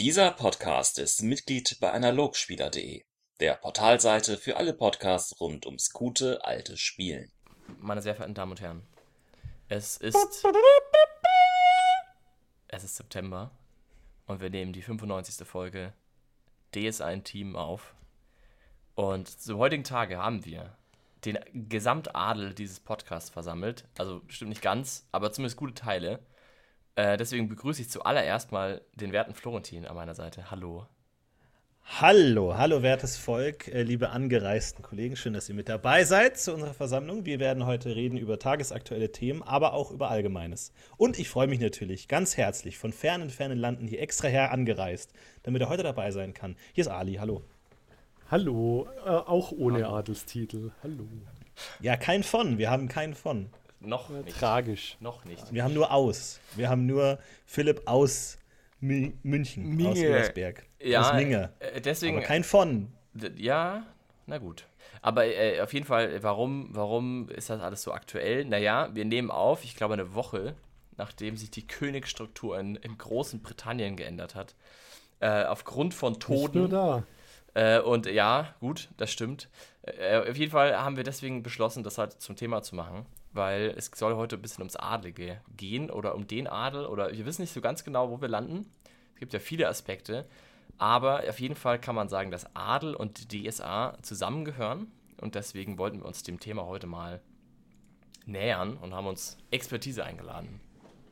Dieser Podcast ist Mitglied bei Analogspieler.de, der Portalseite für alle Podcasts rund ums gute alte Spielen. Meine sehr verehrten Damen und Herren, es ist. Es ist September und wir nehmen die 95. Folge DSA in Team auf. Und zum heutigen Tage haben wir den Gesamtadel dieses Podcasts versammelt. Also stimmt nicht ganz, aber zumindest gute Teile. Äh, deswegen begrüße ich zuallererst mal den werten Florentin an meiner Seite. Hallo. Hallo, hallo wertes Volk, äh, liebe angereisten Kollegen, schön, dass ihr mit dabei seid zu unserer Versammlung. Wir werden heute reden über tagesaktuelle Themen, aber auch über Allgemeines. Und ich freue mich natürlich ganz herzlich von fernen, fernen Landen hier extra her angereist, damit er heute dabei sein kann. Hier ist Ali, hallo. Hallo, äh, auch ohne hallo. Adelstitel. Hallo. Ja, kein von, wir haben keinen von. Noch nicht. Tragisch. Noch nicht. Wir haben nur aus. Wir haben nur Philipp aus München, Minge. aus Ebersberg. Ja, aus Minge. Äh, deswegen. Aber kein von. Ja, na gut. Aber äh, auf jeden Fall, warum, warum ist das alles so aktuell? Naja, wir nehmen auf, ich glaube, eine Woche, nachdem sich die Königsstruktur in, in großen Britannien geändert hat. Äh, aufgrund von Toten. Nicht nur da. Äh, und ja, gut, das stimmt. Äh, auf jeden Fall haben wir deswegen beschlossen, das halt zum Thema zu machen, weil es soll heute ein bisschen ums Adlige gehen oder um den Adel oder wir wissen nicht so ganz genau, wo wir landen. Es gibt ja viele Aspekte, aber auf jeden Fall kann man sagen, dass Adel und DSA zusammengehören und deswegen wollten wir uns dem Thema heute mal nähern und haben uns Expertise eingeladen.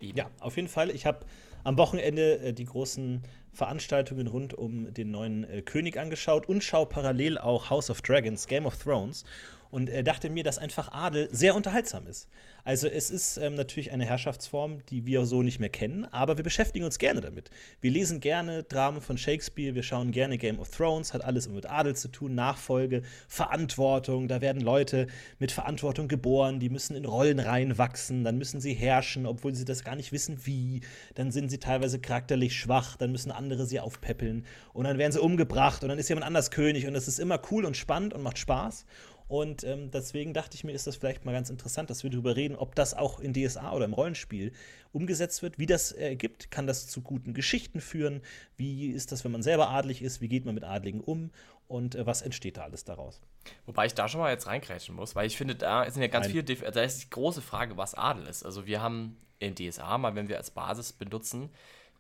Eben. Ja, auf jeden Fall. Ich habe am Wochenende äh, die großen Veranstaltungen rund um den neuen äh, König angeschaut und schaue parallel auch House of Dragons, Game of Thrones und äh, dachte mir, dass einfach Adel sehr unterhaltsam ist. Also es ist ähm, natürlich eine Herrschaftsform, die wir so nicht mehr kennen, aber wir beschäftigen uns gerne damit. Wir lesen gerne Dramen von Shakespeare, wir schauen gerne Game of Thrones, hat alles mit Adel zu tun, Nachfolge, Verantwortung, da werden Leute mit Verantwortung geboren, die müssen in Rollen reinwachsen, dann müssen sie herrschen, obwohl sie das gar nicht wissen wie, dann sind sie teilweise charakterlich schwach, dann müssen andere sie aufpäppeln und dann werden sie umgebracht und dann ist jemand anders König und das ist immer cool und spannend und macht Spaß. Und ähm, deswegen dachte ich mir, ist das vielleicht mal ganz interessant, dass wir darüber reden, ob das auch in DSA oder im Rollenspiel umgesetzt wird, wie das ergibt. Äh, Kann das zu guten Geschichten führen? Wie ist das, wenn man selber adlig ist? Wie geht man mit Adligen um? Und äh, was entsteht da alles daraus? Wobei ich da schon mal jetzt reingrätschen muss, weil ich finde, da sind ja ganz viele, Def da ist die große Frage, was Adel ist. Also wir haben in DSA mal, wenn wir als Basis benutzen,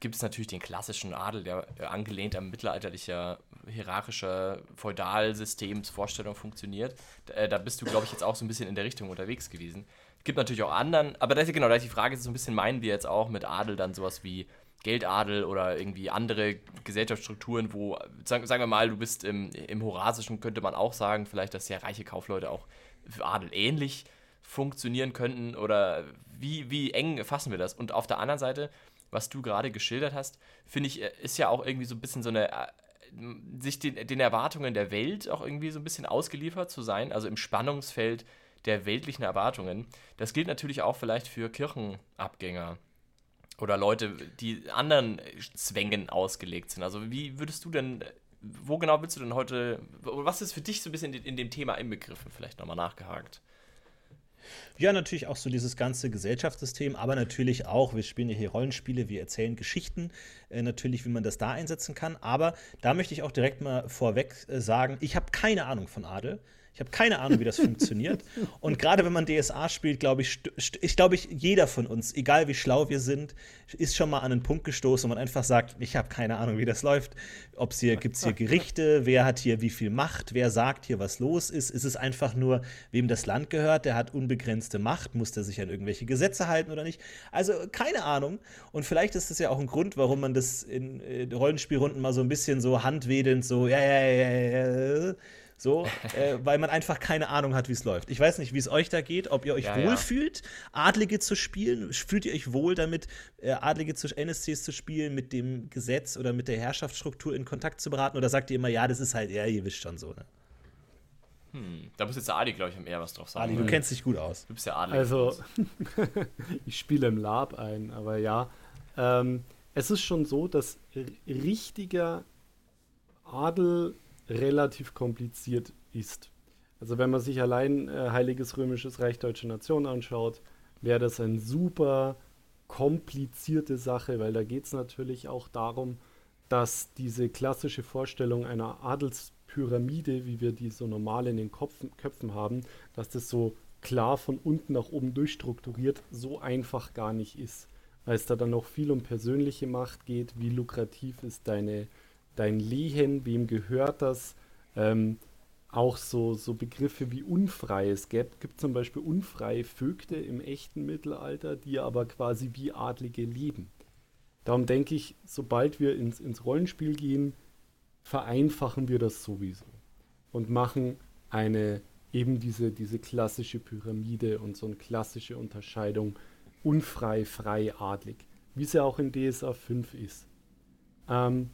gibt es natürlich den klassischen Adel, der äh, angelehnt am mittelalterlicher hierarchischer Feudalsystemsvorstellung funktioniert. Da, äh, da bist du, glaube ich, jetzt auch so ein bisschen in der Richtung unterwegs gewesen. Es gibt natürlich auch anderen, aber das ist genau, da ist die Frage, ist so ein bisschen meinen wir jetzt auch mit Adel dann sowas wie Geldadel oder irgendwie andere Gesellschaftsstrukturen, wo, sagen, sagen wir mal, du bist im, im Horasischen, könnte man auch sagen, vielleicht, dass sehr reiche Kaufleute auch für Adel ähnlich funktionieren könnten oder wie, wie eng fassen wir das? Und auf der anderen Seite, was du gerade geschildert hast, finde ich, ist ja auch irgendwie so ein bisschen so eine, sich den, den Erwartungen der Welt auch irgendwie so ein bisschen ausgeliefert zu sein, also im Spannungsfeld der weltlichen Erwartungen. Das gilt natürlich auch vielleicht für Kirchenabgänger oder Leute, die anderen Zwängen ausgelegt sind. Also wie würdest du denn, wo genau willst du denn heute, was ist für dich so ein bisschen in, in dem Thema inbegriffen, vielleicht nochmal nachgehakt? Ja, natürlich auch so dieses ganze Gesellschaftssystem, aber natürlich auch, wir spielen ja hier Rollenspiele, wir erzählen Geschichten, äh, natürlich, wie man das da einsetzen kann. Aber da möchte ich auch direkt mal vorweg äh, sagen, ich habe keine Ahnung von Adel. Ich habe keine Ahnung, wie das funktioniert. Und gerade wenn man DSA spielt, glaube ich, ich glaube ich, jeder von uns, egal wie schlau wir sind, ist schon mal an einen Punkt gestoßen, wo man einfach sagt, ich habe keine Ahnung, wie das läuft. Ob es hier gibt es hier Gerichte, wer hat hier wie viel Macht, wer sagt hier, was los ist. Ist es einfach nur, wem das Land gehört, der hat unbegrenzte Macht, muss der sich an irgendwelche Gesetze halten oder nicht? Also keine Ahnung. Und vielleicht ist das ja auch ein Grund, warum man das in, Rollenspielrunden mal so ein bisschen so handwedelnd so, ja, ja, ja, ja, so, äh, weil man einfach keine Ahnung hat, wie es läuft. Ich weiß nicht, wie es euch da geht, ob ihr euch Ja, wohl ja. fühlt, Adlige zu spielen. Fühlt ihr euch wohl damit, äh, Adlige zu NSCs zu spielen, mit dem Gesetz oder mit der Herrschaftsstruktur in Kontakt zu beraten? Oder sagt ihr immer, ja, das ist halt, ja, ihr wisst schon so, ne? Hm, da muss jetzt der Adi, glaube ich, eher was drauf sagen. Ali, du kennst dich gut aus. du bist ja Adel. Also, ich spiele im Lab ein, aber ja. Ähm, es ist schon so, dass richtiger Adel relativ kompliziert ist. Also wenn man sich allein äh, Heiliges Römisches Reich Deutsche Nation anschaut, wäre das eine super komplizierte Sache, weil da geht es natürlich auch darum, dass diese klassische Vorstellung einer Adelspyramide, wie wir die so normal in den Kopfen, Köpfen haben, dass das so klar von unten nach oben durchstrukturiert so einfach gar nicht ist. Weil es da dann noch viel um persönliche Macht geht, wie lukrativ ist deine, dein Lehen, wem gehört das, ähm, auch so, so Begriffe wie unfrei. Es gibt, gibt zum Beispiel unfreie Vögte im echten Mittelalter, die aber quasi wie Adlige leben. Darum denke ich, sobald wir ins, ins Rollenspiel gehen, vereinfachen wir das sowieso und machen eine eben diese, diese klassische Pyramide und so eine klassische Unterscheidung unfrei, frei, adlig, wie es ja auch in DSA 5 ist. Ähm,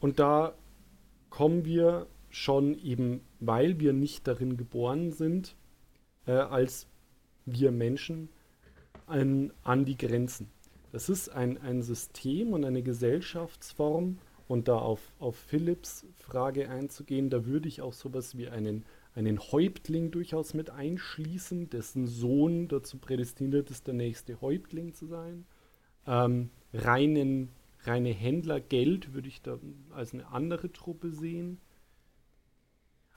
und da kommen wir schon eben, weil wir nicht darin geboren sind, äh, als wir Menschen, an, an die Grenzen. Das ist ein, ein System und eine Gesellschaftsform, und da auf, auf Philipps Frage einzugehen, da würde ich auch sowas wie einen, einen Häuptling durchaus mit einschließen, dessen Sohn dazu prädestiniert ist, der nächste Häuptling zu sein. Ähm, reinen, reine Händler Geld würde ich da als eine andere Truppe sehen.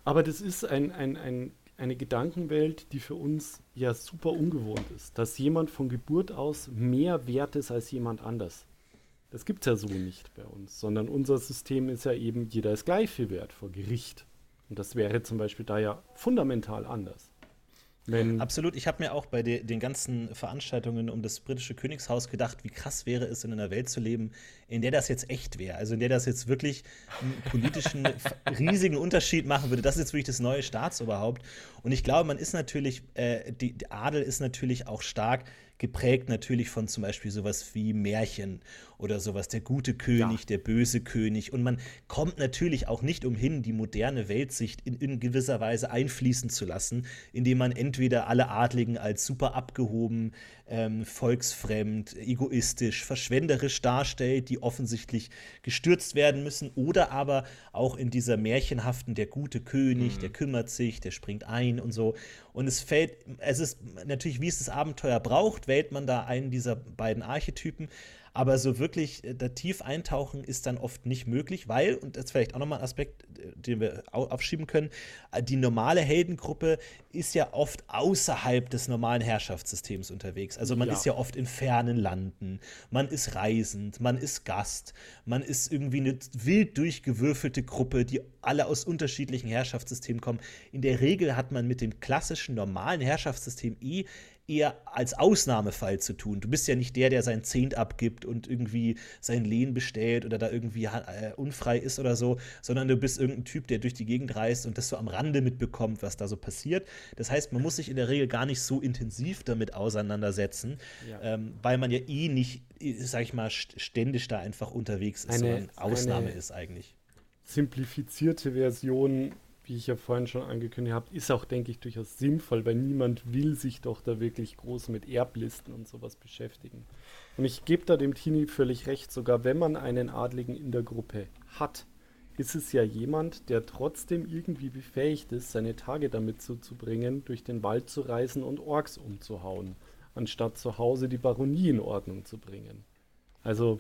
Aber das ist ein, ein, ein, eine Gedankenwelt, die für uns ja super ungewohnt ist, dass jemand von Geburt aus mehr wert ist als jemand anders. Das gibt es ja so nicht bei uns, sondern unser System ist ja eben, jeder ist gleich viel wert vor Gericht. Und das wäre zum Beispiel da ja fundamental anders. Wenn Absolut. Ich habe mir auch bei de den ganzen Veranstaltungen um das britische Königshaus gedacht, wie krass wäre es, in einer Welt zu leben, in der das jetzt echt wäre. Also in der das jetzt wirklich einen politischen riesigen Unterschied machen würde. Das ist jetzt wirklich das neue Staatsoberhaupt. Und ich glaube, man ist natürlich, äh, die, die Adel ist natürlich auch stark geprägt natürlich von zum Beispiel sowas wie Märchen oder sowas, der gute König, ja. der böse König. Und man kommt natürlich auch nicht umhin, die moderne Weltsicht in, in gewisser Weise einfließen zu lassen, indem man entweder alle Adligen als super abgehoben, ähm, volksfremd, egoistisch, verschwenderisch darstellt, die offensichtlich gestürzt werden müssen, oder aber auch in dieser märchenhaften, der gute König, mhm. der kümmert sich, der springt ein und so. Und es fällt, es ist natürlich, wie es das Abenteuer braucht, wählt man da einen dieser beiden Archetypen. Aber so wirklich äh, da tief eintauchen ist dann oft nicht möglich, weil, und das ist vielleicht auch nochmal ein Aspekt, äh, den wir aufschieben können, äh, die normale Heldengruppe ist ja oft außerhalb des normalen Herrschaftssystems unterwegs. Also man ja. ist ja oft in fernen Landen, man ist reisend, man ist Gast, man ist irgendwie eine wild durchgewürfelte Gruppe, die alle aus unterschiedlichen Herrschaftssystemen kommen. In der Regel hat man mit dem klassischen normalen Herrschaftssystem eh eher als Ausnahmefall zu tun. Du bist ja nicht der, der sein Zehnt abgibt und irgendwie sein Lehen bestellt oder da irgendwie äh, unfrei ist oder so, sondern du bist irgendein Typ, der durch die Gegend reist und das so am Rande mitbekommt, was da so passiert. Das heißt, man muss sich in der Regel gar nicht so intensiv damit auseinandersetzen, ja. ähm, weil man ja eh nicht, sag ich mal, ständig da einfach unterwegs ist, eine, sondern Ausnahme ist eigentlich. Simplifizierte Version wie ich ja vorhin schon angekündigt habe, ist auch, denke ich, durchaus sinnvoll, weil niemand will sich doch da wirklich groß mit Erblisten und sowas beschäftigen. Und ich gebe da dem Tini völlig recht, sogar wenn man einen Adligen in der Gruppe hat, ist es ja jemand, der trotzdem irgendwie befähigt ist, seine Tage damit zuzubringen, durch den Wald zu reisen und Orks umzuhauen, anstatt zu Hause die Baronie in Ordnung zu bringen. Also,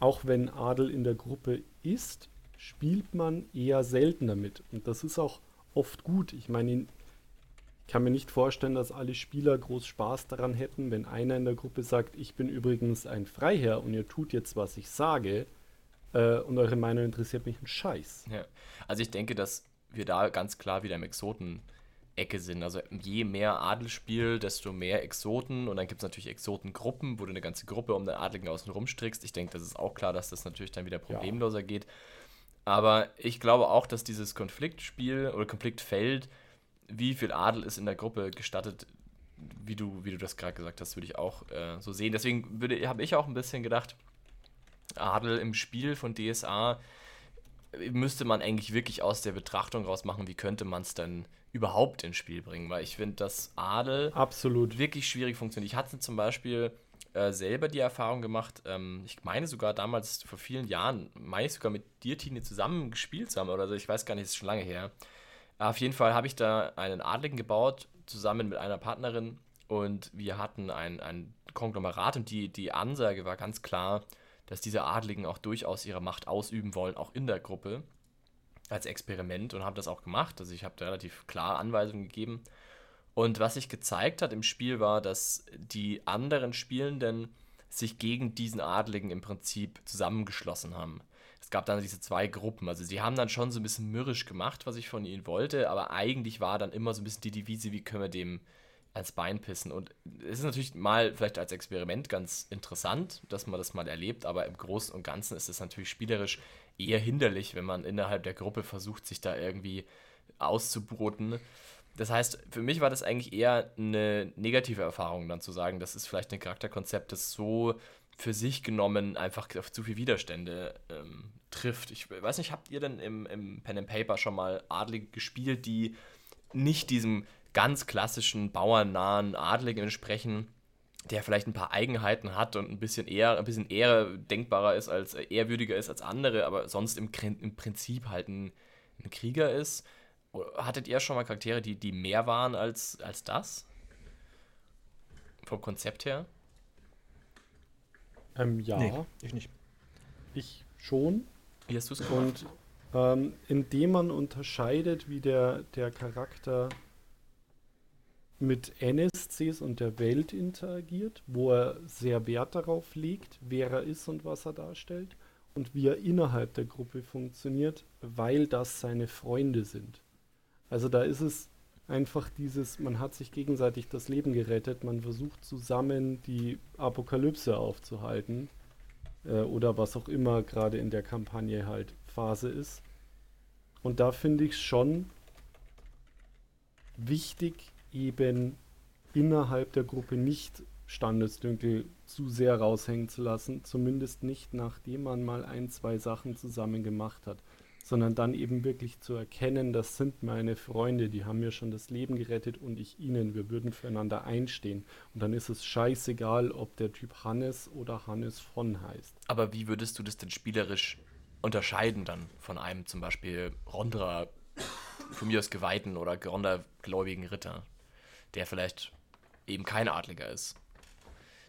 auch wenn Adel in der Gruppe ist, spielt man eher selten damit. Und das ist auch oft gut. Ich meine, ich kann mir nicht vorstellen, dass alle Spieler groß Spaß daran hätten, wenn einer in der Gruppe sagt, ich bin übrigens ein Freiherr und ihr tut jetzt, was ich sage. Äh, und eure Meinung interessiert mich ein Scheiß. Ja. Also ich denke, dass wir da ganz klar wieder im Exoten Ecke sind. Also je mehr Adel desto mehr Exoten und dann gibt es natürlich Exotengruppen, wo du eine ganze Gruppe um den Adligen außen rumstrickst. Ich denke, das ist auch klar, dass das natürlich dann wieder problemloser ja. geht. Aber ich glaube auch, dass dieses Konfliktspiel oder Konfliktfeld, wie viel Adel ist in der Gruppe gestattet, wie du, wie du das gerade gesagt hast, würde ich auch äh, so sehen. Deswegen habe ich auch ein bisschen gedacht, Adel im Spiel von DSA müsste man eigentlich wirklich aus der Betrachtung raus machen, wie könnte man es denn überhaupt ins Spiel bringen, weil ich finde, dass Adel Absolut. wirklich schwierig funktioniert. Ich hatte zum Beispiel äh, selber die Erfahrung gemacht. Ähm, ich meine sogar damals vor vielen Jahren, meine ich sogar mit dir, Tine, zusammen gespielt zu haben oder so. Ich weiß gar nicht, ist schon lange her. Auf jeden Fall habe ich da einen Adligen gebaut, zusammen mit einer Partnerin. Und wir hatten ein, ein Konglomerat und die, die Ansage war ganz klar, dass diese Adligen auch durchaus ihre Macht ausüben wollen, auch in der Gruppe, als Experiment und haben das auch gemacht. Also ich habe da relativ klare Anweisungen gegeben. Und was sich gezeigt hat im Spiel war, dass die anderen Spielenden sich gegen diesen Adligen im Prinzip zusammengeschlossen haben. Es gab dann diese zwei Gruppen. Also sie haben dann schon so ein bisschen mürrisch gemacht, was ich von ihnen wollte, aber eigentlich war dann immer so ein bisschen die Devise, wie können wir dem als Bein pissen. Und es ist natürlich mal vielleicht als Experiment ganz interessant, dass man das mal erlebt, aber im Großen und Ganzen ist es natürlich spielerisch eher hinderlich, wenn man innerhalb der Gruppe versucht, sich da irgendwie auszubroten. Das heißt, für mich war das eigentlich eher eine negative Erfahrung, dann zu sagen, das ist vielleicht ein Charakterkonzept, das so für sich genommen einfach auf zu viel Widerstände ähm, trifft. Ich weiß nicht, habt ihr denn im, im Pen and Paper schon mal Adlige gespielt, die nicht diesem ganz klassischen bauernnahen Adligen entsprechen, der vielleicht ein paar Eigenheiten hat und ein bisschen eher, ein bisschen eher denkbarer ist als ehrwürdiger ist als andere, aber sonst im, im Prinzip halt ein, ein Krieger ist? Hattet ihr schon mal Charaktere, die, die mehr waren als, als das? Vom Konzept her? Ähm, ja. Nee, ich nicht. Ich schon. Wie hast du es gemacht? Und ähm, indem man unterscheidet, wie der, der Charakter mit NSCs und der Welt interagiert, wo er sehr Wert darauf legt, wer er ist und was er darstellt, und wie er innerhalb der Gruppe funktioniert, weil das seine Freunde sind. Also da ist es einfach dieses, man hat sich gegenseitig das Leben gerettet, man versucht zusammen die Apokalypse aufzuhalten äh, oder was auch immer gerade in der Kampagne halt Phase ist. Und da finde ich es schon wichtig, eben innerhalb der Gruppe nicht Standesdünkel zu sehr raushängen zu lassen, zumindest nicht nachdem man mal ein, zwei Sachen zusammen gemacht hat sondern dann eben wirklich zu erkennen, das sind meine Freunde, die haben mir schon das Leben gerettet und ich ihnen, wir würden füreinander einstehen. Und dann ist es scheißegal, ob der Typ Hannes oder Hannes von heißt. Aber wie würdest du das denn spielerisch unterscheiden dann von einem zum Beispiel Rondra, von mir aus Geweihten oder Rondra-gläubigen Ritter, der vielleicht eben kein Adliger ist?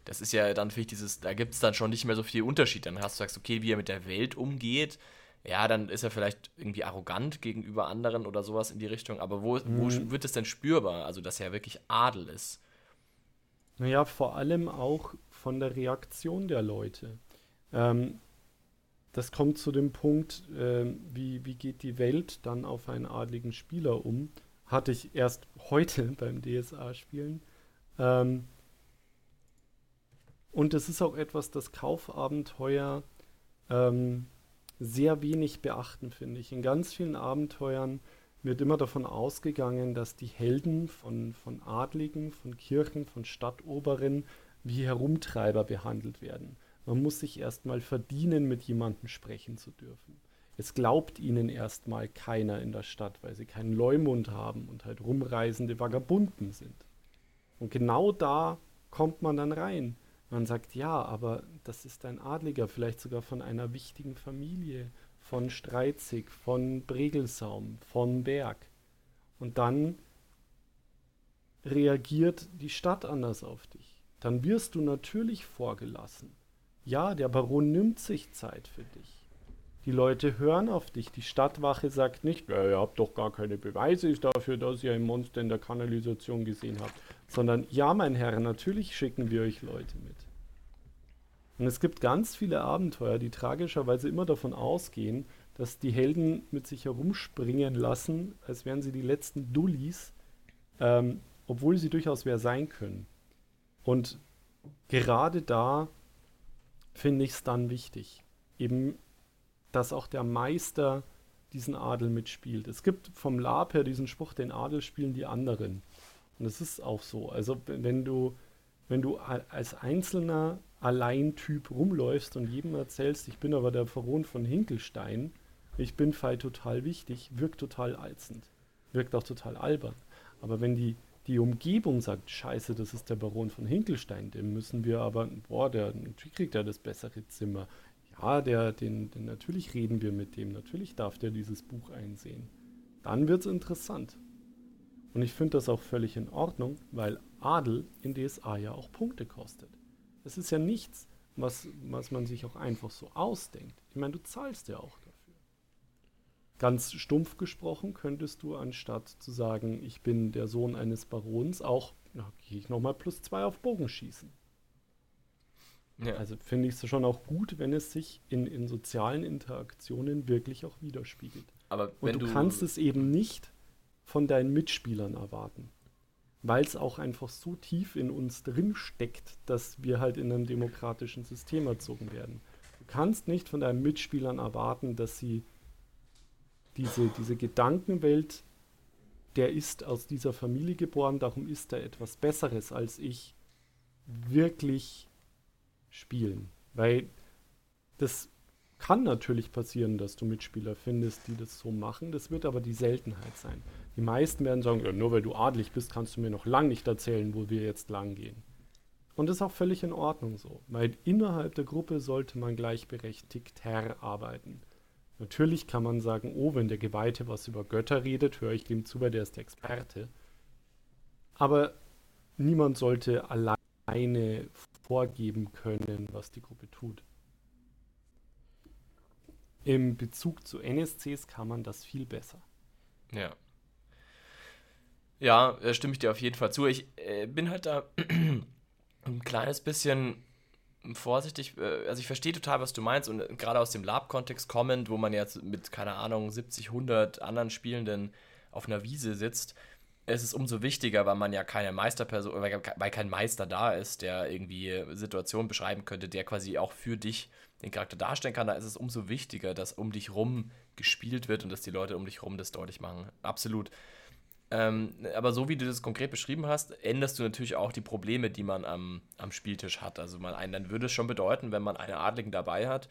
Das ist ja dann, finde ich, dieses, da gibt es dann schon nicht mehr so viel Unterschied. Dann hast du sagst, okay, wie er mit der Welt umgeht, ja, dann ist er vielleicht irgendwie arrogant gegenüber anderen oder sowas in die Richtung. Aber wo, mhm. wo wird es denn spürbar? Also, dass er wirklich Adel ist? Naja, vor allem auch von der Reaktion der Leute. Ähm, das kommt zu dem Punkt, äh, wie, wie geht die Welt dann auf einen adligen Spieler um? Hatte ich erst heute beim DSA-Spielen. Ähm, und es ist auch etwas, das Kaufabenteuer ähm, sehr wenig beachten, finde ich. In ganz vielen Abenteuern wird immer davon ausgegangen, dass die Helden von, von Adligen, von Kirchen, von Stadtoberen wie Herumtreiber behandelt werden. Man muss sich erstmal verdienen, mit jemandem sprechen zu dürfen. Es glaubt ihnen erstmal keiner in der Stadt, weil sie keinen Leumund haben und halt rumreisende Vagabunden sind. Und genau da kommt man dann rein. Man sagt, ja, aber das ist ein Adliger, vielleicht sogar von einer wichtigen Familie, von Streizig, von Bregelsaum, von Berg. Und dann reagiert die Stadt anders auf dich. Dann wirst du natürlich vorgelassen. Ja, der Baron nimmt sich Zeit für dich. Die Leute hören auf dich. Die Stadtwache sagt nicht, ja, ihr habt doch gar keine Beweise dafür, dass ihr ein Monster in der Kanalisation gesehen habt, sondern ja, mein Herr, natürlich schicken wir euch Leute mit. Und es gibt ganz viele Abenteuer, die tragischerweise immer davon ausgehen, dass die Helden mit sich herumspringen lassen, als wären sie die letzten Dullis, ähm, obwohl sie durchaus wer sein können. Und gerade da finde ich es dann wichtig, eben, dass auch der Meister diesen Adel mitspielt. Es gibt vom Lab her diesen Spruch, den Adel spielen die anderen. Und es ist auch so. Also wenn du, wenn du als Einzelner Alleintyp rumläufst und jedem erzählst, ich bin aber der Baron von Hinkelstein, ich bin Fei total wichtig, wirkt total alzend. Wirkt auch total albern. Aber wenn die, die Umgebung sagt, scheiße, das ist der Baron von Hinkelstein, dem müssen wir aber, boah, der, kriegt er das bessere Zimmer. Ja, der, den, den, natürlich reden wir mit dem, natürlich darf der dieses Buch einsehen. Dann wird es interessant. Und ich finde das auch völlig in Ordnung, weil Adel in DSA ja auch Punkte kostet. Es ist ja nichts, was, was man sich auch einfach so ausdenkt. Ich meine, du zahlst ja auch dafür. Ganz stumpf gesprochen könntest du, anstatt zu sagen, ich bin der Sohn eines Barons, auch, na, gehe ich nochmal plus zwei auf Bogenschießen. Ja. Also finde ich es schon auch gut, wenn es sich in, in sozialen Interaktionen wirklich auch widerspiegelt. Aber Und du, du kannst es eben nicht von deinen Mitspielern erwarten weil es auch einfach so tief in uns drin steckt, dass wir halt in einem demokratischen System erzogen werden. Du kannst nicht von deinen Mitspielern erwarten, dass sie diese, diese Gedankenwelt, der ist aus dieser Familie geboren, darum ist er etwas Besseres als ich, wirklich spielen. Weil das kann natürlich passieren, dass du Mitspieler findest, die das so machen. Das wird aber die Seltenheit sein. Die meisten werden sagen, ja, nur weil du adlig bist, kannst du mir noch lang nicht erzählen, wo wir jetzt lang gehen. Und das ist auch völlig in Ordnung so, weil innerhalb der Gruppe sollte man gleichberechtigt arbeiten. Natürlich kann man sagen, oh, wenn der Geweihte was über Götter redet, höre ich dem zu, weil der ist der Experte. Aber niemand sollte alleine vorgeben können, was die Gruppe tut. Im Bezug zu NSCs kann man das viel besser. Ja. Ja, da stimme ich dir auf jeden Fall zu. Ich äh, bin halt da ein kleines bisschen vorsichtig. Äh, also ich verstehe total, was du meinst und äh, gerade aus dem Lab-Kontext kommend, wo man jetzt mit, keine Ahnung, 70, 100 anderen Spielenden auf einer Wiese sitzt, es ist umso wichtiger, weil man ja keine Meisterperson, weil, weil kein Meister da ist, der irgendwie Situationen beschreiben könnte, der quasi auch für dich den Charakter darstellen kann. Da ist es umso wichtiger, dass um dich rum gespielt wird und dass die Leute um dich rum das deutlich machen. Absolut. Ähm, aber so wie du das konkret beschrieben hast, änderst du natürlich auch die Probleme, die man am, am Spieltisch hat. Also man einen, dann würde es schon bedeuten, wenn man einen Adligen dabei hat,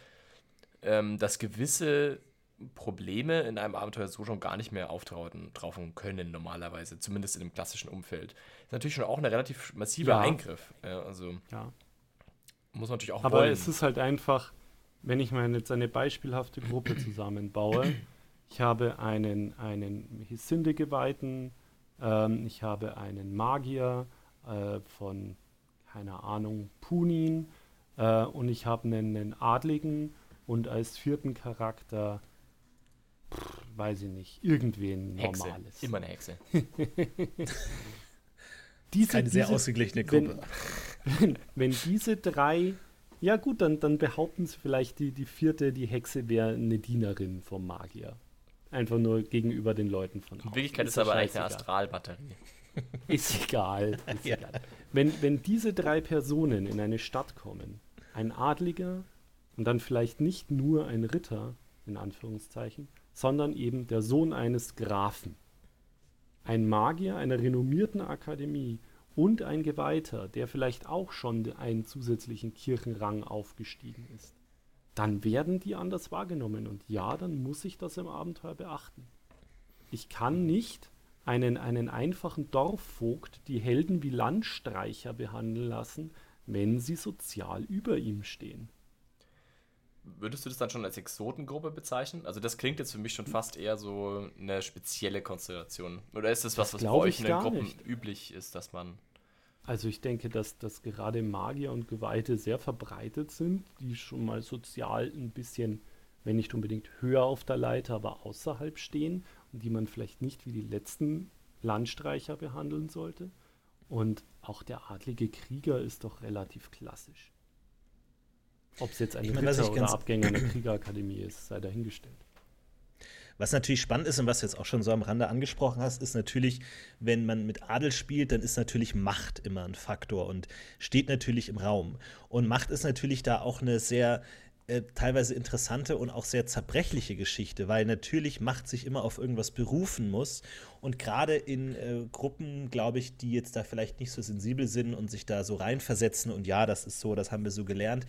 ähm, dass gewisse Probleme in einem Abenteuer so schon gar nicht mehr auftauchen können, normalerweise, zumindest in dem klassischen Umfeld. Ist natürlich schon auch ein relativ massiver ja. Eingriff. Ja, also ja. muss man natürlich auch Aber wollen. es ist halt einfach, wenn ich mir jetzt eine beispielhafte Gruppe zusammenbaue, ich habe einen, einen Hisinde-Geweihten, ähm, ich habe einen Magier äh, von, keine Ahnung, Punin äh, und ich habe einen, einen Adligen und als vierten Charakter, pff, weiß ich nicht, irgendwen Hexe. Normales. Immer eine Hexe. diese, eine sehr diese, ausgeglichene Gruppe. Wenn, wenn, wenn, diese drei, ja gut, dann, dann behaupten sie vielleicht, die, die vierte, die Hexe wäre eine Dienerin vom Magier. Einfach nur gegenüber den Leuten von In Wirklichkeit ist, ist aber eigentlich eine Astralbatterie. Ist egal. Ist ja. egal. Wenn, wenn diese drei Personen in eine Stadt kommen, ein Adliger und dann vielleicht nicht nur ein Ritter, in Anführungszeichen, sondern eben der Sohn eines Grafen, ein Magier einer renommierten Akademie und ein Geweihter, der vielleicht auch schon einen zusätzlichen Kirchenrang aufgestiegen ist dann werden die anders wahrgenommen. Und ja, dann muss ich das im Abenteuer beachten. Ich kann nicht einen, einen einfachen Dorfvogt die Helden wie Landstreicher behandeln lassen, wenn sie sozial über ihm stehen. Würdest du das dann schon als Exotengruppe bezeichnen? Also das klingt jetzt für mich schon fast eher so eine spezielle Konstellation. Oder ist das was, das was bei euch in den Gruppen nicht. üblich ist, dass man also ich denke, dass, dass gerade Magier und Geweihte sehr verbreitet sind, die schon mal sozial ein bisschen, wenn nicht unbedingt höher auf der Leiter, aber außerhalb stehen und die man vielleicht nicht wie die letzten Landstreicher behandeln sollte. Und auch der adlige Krieger ist doch relativ klassisch. Ob es jetzt ein ich mein, Ritter oder Abgänger einer Kriegerakademie ist, sei dahingestellt. Was natürlich spannend ist und was du jetzt auch schon so am Rande angesprochen hast, ist natürlich, wenn man mit Adel spielt, dann ist natürlich Macht immer ein Faktor und steht natürlich im Raum. Und Macht ist natürlich da auch eine sehr äh, teilweise interessante und auch sehr zerbrechliche Geschichte, weil natürlich Macht sich immer auf irgendwas berufen muss. Und gerade in äh, Gruppen, glaube ich, die jetzt da vielleicht nicht so sensibel sind und sich da so reinversetzen und ja, das ist so, das haben wir so gelernt,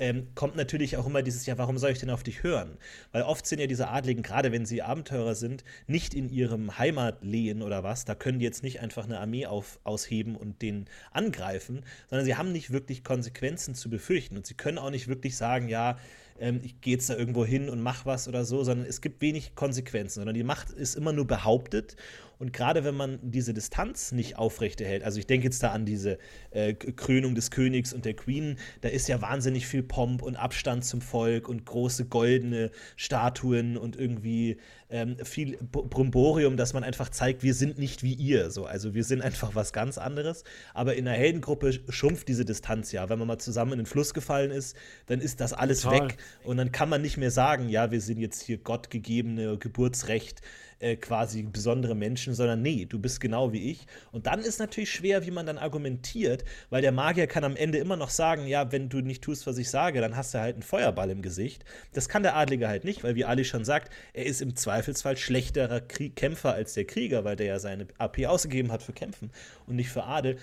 ähm, kommt natürlich auch immer dieses, ja, warum soll ich denn auf dich hören? Weil oft sind ja diese Adligen, gerade wenn sie Abenteurer sind, nicht in ihrem Heimatlehen oder was, da können die jetzt nicht einfach eine Armee auf, ausheben und den angreifen, sondern sie haben nicht wirklich Konsequenzen zu befürchten und sie können auch nicht wirklich sagen, ja, ähm, ich gehe jetzt da irgendwo hin und mach was oder so, sondern es gibt wenig Konsequenzen, sondern die Macht ist immer nur behauptet Und gerade wenn man diese Distanz nicht aufrechterhält, also ich denke jetzt da an diese äh, Krönung des Königs und der Queen, da ist ja wahnsinnig viel Pomp und Abstand zum Volk und große goldene Statuen und irgendwie ähm, viel Bromborium, dass man einfach zeigt, wir sind nicht wie ihr. So. Also wir sind einfach was ganz anderes. Aber in einer Heldengruppe schrumpft diese Distanz ja. Wenn man mal zusammen in den Fluss gefallen ist, dann ist das alles Total. weg. Und dann kann man nicht mehr sagen, ja, wir sind jetzt hier gottgegebene Geburtsrecht äh, quasi besondere Menschen, sondern nee, du bist genau wie ich. Und dann ist natürlich schwer, wie man dann argumentiert, weil der Magier kann am Ende immer noch sagen, ja, wenn du nicht tust, was ich sage, dann hast du halt einen Feuerball im Gesicht. Das kann der Adlige halt nicht, weil wie Ali schon sagt, er ist im Zweifelsfall schlechterer Krieg Kämpfer als der Krieger, weil der ja seine AP ausgegeben hat für Kämpfen und nicht für Adel.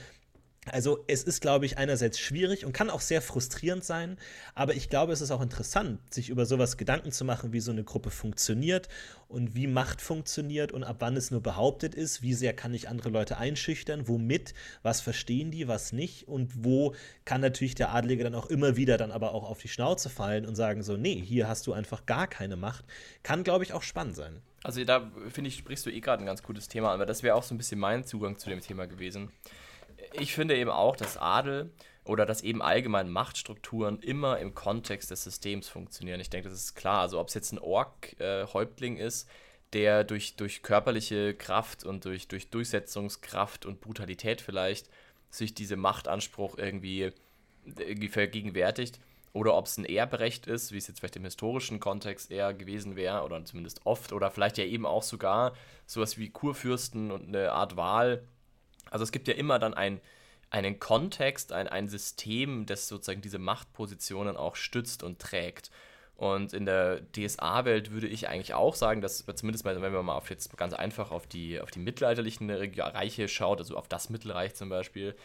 Also es ist, glaube ich, einerseits schwierig und kann auch sehr frustrierend sein, aber ich glaube, es ist auch interessant, sich über sowas Gedanken zu machen, wie so eine Gruppe funktioniert und wie Macht funktioniert und ab wann es nur behauptet ist, wie sehr kann ich andere Leute einschüchtern, womit, was verstehen die, was nicht und wo kann natürlich der Adlige dann auch immer wieder dann aber auch auf die Schnauze fallen und sagen so, nee, hier hast du einfach gar keine Macht. Kann, glaube ich, auch spannend sein. Also da finde ich, sprichst du eh gerade ein ganz gutes Thema an, weil das wäre auch so ein bisschen mein Zugang zu dem Thema gewesen ich finde eben auch, dass Adel oder dass eben allgemein Machtstrukturen immer im Kontext des Systems funktionieren. Ich denke, das ist klar. Also ob es jetzt ein Ork-Häuptling äh, ist, der durch, durch körperliche Kraft und durch, durch Durchsetzungskraft und Brutalität vielleicht sich diese Machtanspruch irgendwie, irgendwie vergegenwärtigt. Oder ob es ein Erbrecht ist, wie es jetzt vielleicht im historischen Kontext eher gewesen wäre, oder zumindest oft, oder vielleicht ja eben auch sogar sowas wie Kurfürsten und eine Art Wahl also es gibt ja immer dann ein, einen Kontext, ein, ein System, das sozusagen diese Machtpositionen auch stützt und trägt. Und in der DSA-Welt würde ich eigentlich auch sagen, dass zumindest mal, wenn man mal auf jetzt ganz einfach auf die, auf die mittelalterlichen Reiche schaut, also auf das Mittelreich zum Beispiel,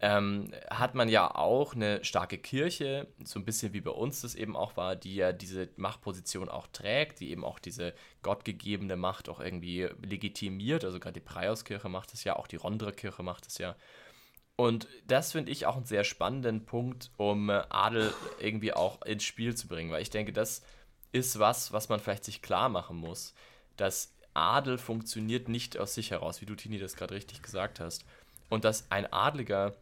ähm, hat man ja auch eine starke Kirche, so ein bisschen wie bei uns das eben auch war, die ja diese Machtposition auch trägt, die eben auch diese gottgegebene Macht auch irgendwie legitimiert. Also gerade die Preiauskirche macht es ja, auch die Rondra-Kirche macht es ja. Und das finde ich auch einen sehr spannenden Punkt, um Adel irgendwie auch ins Spiel zu bringen, weil ich denke, das ist was, was man vielleicht sich klar machen muss, dass Adel funktioniert nicht aus sich heraus, wie du Tini das gerade richtig gesagt hast. Und dass ein Adliger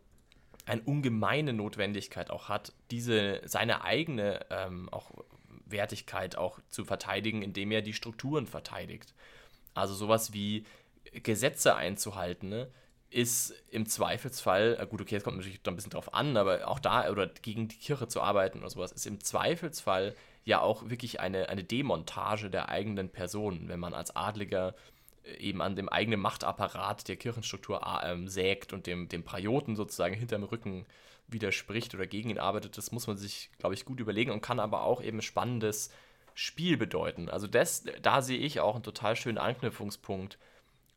eine ungemeine Notwendigkeit auch hat, diese seine eigene ähm, auch Wertigkeit auch zu verteidigen, indem er die Strukturen verteidigt. Also sowas wie Gesetze einzuhalten, ne, ist im Zweifelsfall, gut, okay, es kommt natürlich da ein bisschen drauf an, aber auch da, oder gegen die Kirche zu arbeiten oder sowas, ist im Zweifelsfall ja auch wirklich eine, eine Demontage der eigenen Person, wenn man als Adliger eben an dem eigenen Machtapparat der Kirchenstruktur ähm, sägt und dem, dem Prioten sozusagen hinterm Rücken widerspricht oder gegen ihn arbeitet, das muss man sich, glaube ich, gut überlegen und kann aber auch eben spannendes Spiel bedeuten. Also das, da sehe ich auch einen total schönen Anknüpfungspunkt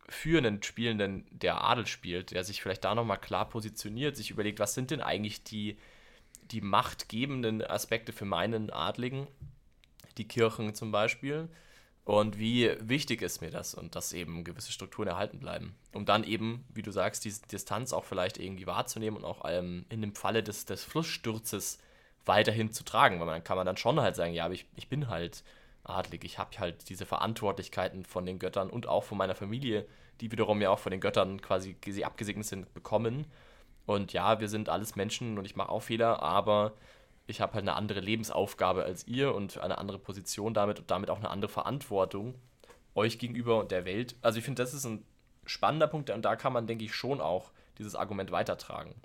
für einen Spielenden, der Adel spielt, der sich vielleicht da nochmal klar positioniert, sich überlegt, was sind denn eigentlich die, die machtgebenden Aspekte für meinen Adligen, die Kirchen zum Beispiel, und wie wichtig ist mir das und dass eben gewisse Strukturen erhalten bleiben. Um dann eben, wie du sagst, diese Distanz auch vielleicht irgendwie wahrzunehmen und auch ähm, in dem Falle des, des Flusssturzes weiterhin zu tragen. Weil man kann man dann schon halt sagen, ja, aber ich, ich bin halt adlig, ich habe halt diese Verantwortlichkeiten von den Göttern und auch von meiner Familie, die wiederum ja auch von den Göttern quasi abgesegnet sind, bekommen. Und ja, wir sind alles Menschen und ich mache auch Fehler, aber ich habe halt eine andere Lebensaufgabe als ihr und eine andere Position damit und damit auch eine andere Verantwortung euch gegenüber und der Welt. Also ich finde, das ist ein spannender Punkt und da kann man, denke ich, schon auch dieses Argument weitertragen.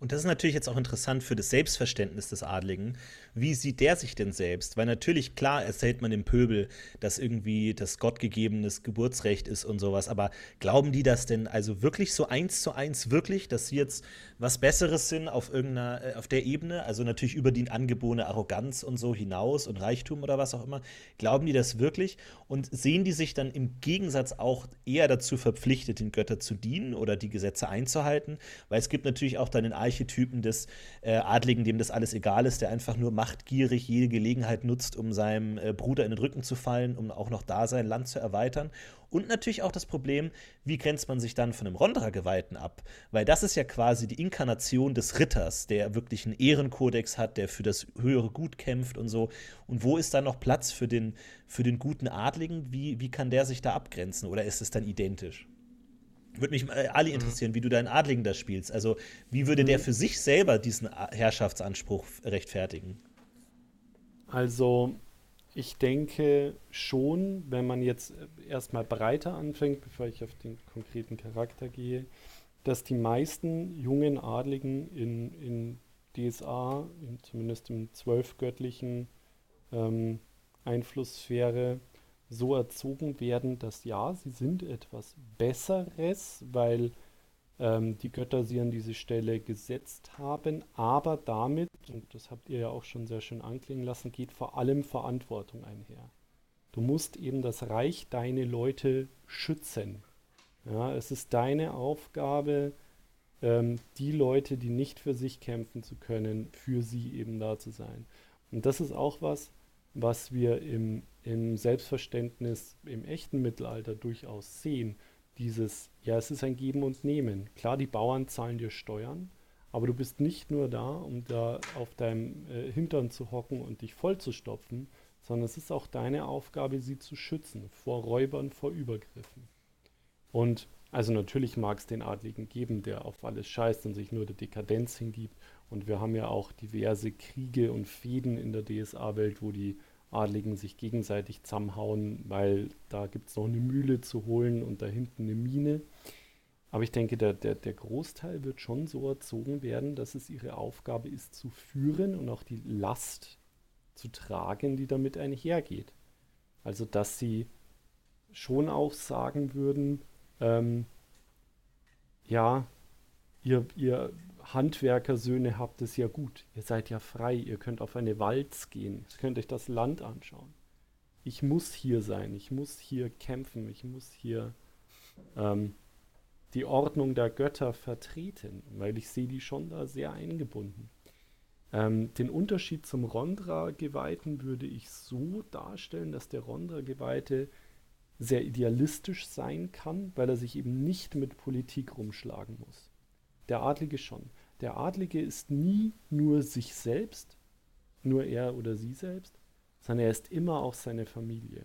Und das ist natürlich jetzt auch interessant für das Selbstverständnis des Adligen. Wie sieht der sich denn selbst? Weil natürlich, klar, erzählt man dem Pöbel, dass irgendwie das gottgegebenes Geburtsrecht ist und sowas. Aber glauben die das denn also wirklich so eins zu eins wirklich, dass sie jetzt was Besseres sind auf irgendeiner, äh, auf der Ebene? Also natürlich über die angeborene Arroganz und so hinaus und Reichtum oder was auch immer. Glauben die das wirklich? Und sehen die sich dann im Gegensatz auch eher dazu verpflichtet, den Göttern zu dienen oder die Gesetze einzuhalten? Weil es gibt natürlich auch dann in Archetypen des äh, Adligen, dem das alles egal ist, der einfach nur machtgierig jede Gelegenheit nutzt, um seinem äh, Bruder in den Rücken zu fallen, um auch noch da sein Land zu erweitern. Und natürlich auch das Problem, wie grenzt man sich dann von einem Rondra-Geweihten ab? Weil das ist ja quasi die Inkarnation des Ritters, der wirklich einen Ehrenkodex hat, der für das höhere Gut kämpft und so. Und wo ist dann noch Platz für den, für den guten Adligen? Wie, wie kann der sich da abgrenzen? Oder ist es dann identisch? Würde mich äh, Ali mhm. interessieren, mhm. wie du deinen Adligen da spielst. Also, wie würde der mhm. für sich selber diesen Herrschaftsanspruch rechtfertigen? Also, ich denke schon, wenn man jetzt erstmal breiter anfängt, bevor ich auf den konkreten Charakter gehe, dass die meisten jungen Adligen in, in DSA, in, zumindest im zwölfgöttlichen ähm, Einflusssphäre, so erzogen werden, dass ja, sie sind etwas Besseres, weil ähm, die Götter sie an diese Stelle gesetzt haben, aber damit, und das habt ihr ja auch schon sehr schön anklingen lassen, geht vor allem Verantwortung einher. Du musst eben das Reich deine Leute schützen. Ja, es ist deine Aufgabe, ähm, die Leute, die nicht für sich kämpfen zu können, für sie eben da zu sein. Und das ist auch was, was wir im, im Selbstverständnis im echten Mittelalter durchaus sehen. Dieses, ja, es ist ein Geben und Nehmen. Klar, die Bauern zahlen dir Steuern, aber du bist nicht nur da, um da auf deinem äh, Hintern zu hocken und dich vollzustopfen, sondern es ist auch deine Aufgabe, sie zu schützen vor Räubern, vor Übergriffen. Und also natürlich mag es den Adligen geben, der auf alles scheißt und sich nur der Dekadenz hingibt. Und wir haben ja auch diverse Kriege und Fäden in der DSA-Welt, wo die Adligen sich gegenseitig zusammenhauen, weil da gibt es noch eine Mühle zu holen und da hinten eine Mine. Aber ich denke, der, der, der Großteil wird schon so erzogen werden, dass es ihre Aufgabe ist, zu führen und auch die Last zu tragen, die damit einhergeht. Also, dass sie schon auch sagen würden, ähm, ja, ihr, ihr Handwerkersöhne habt es ja gut. Ihr seid ja frei. Ihr könnt auf eine Walz gehen. Ihr könnt euch das Land anschauen. Ich muss hier sein. Ich muss hier kämpfen. Ich muss hier ähm, die Ordnung der Götter vertreten, weil ich sehe die schon da sehr eingebunden. Ähm, den Unterschied zum Rondra-Geweihten würde ich so darstellen, dass der Rondra-Geweihte sehr idealistisch sein kann, weil er sich eben nicht mit Politik rumschlagen muss. Der Adlige schon. Der Adlige ist nie nur sich selbst, nur er oder sie selbst, sondern er ist immer auch seine Familie.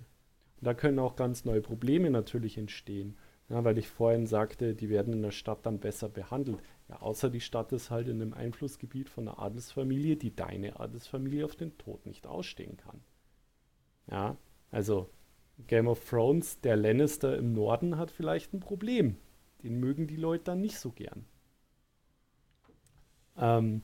Und da können auch ganz neue Probleme natürlich entstehen, ja, weil ich vorhin sagte, die werden in der Stadt dann besser behandelt. Ja, außer die Stadt ist halt in einem Einflussgebiet von einer Adelsfamilie, die deine Adelsfamilie auf den Tod nicht ausstehen kann. Ja, also Game of Thrones, der Lannister im Norden hat vielleicht ein Problem. Den mögen die Leute dann nicht so gern. Ähm,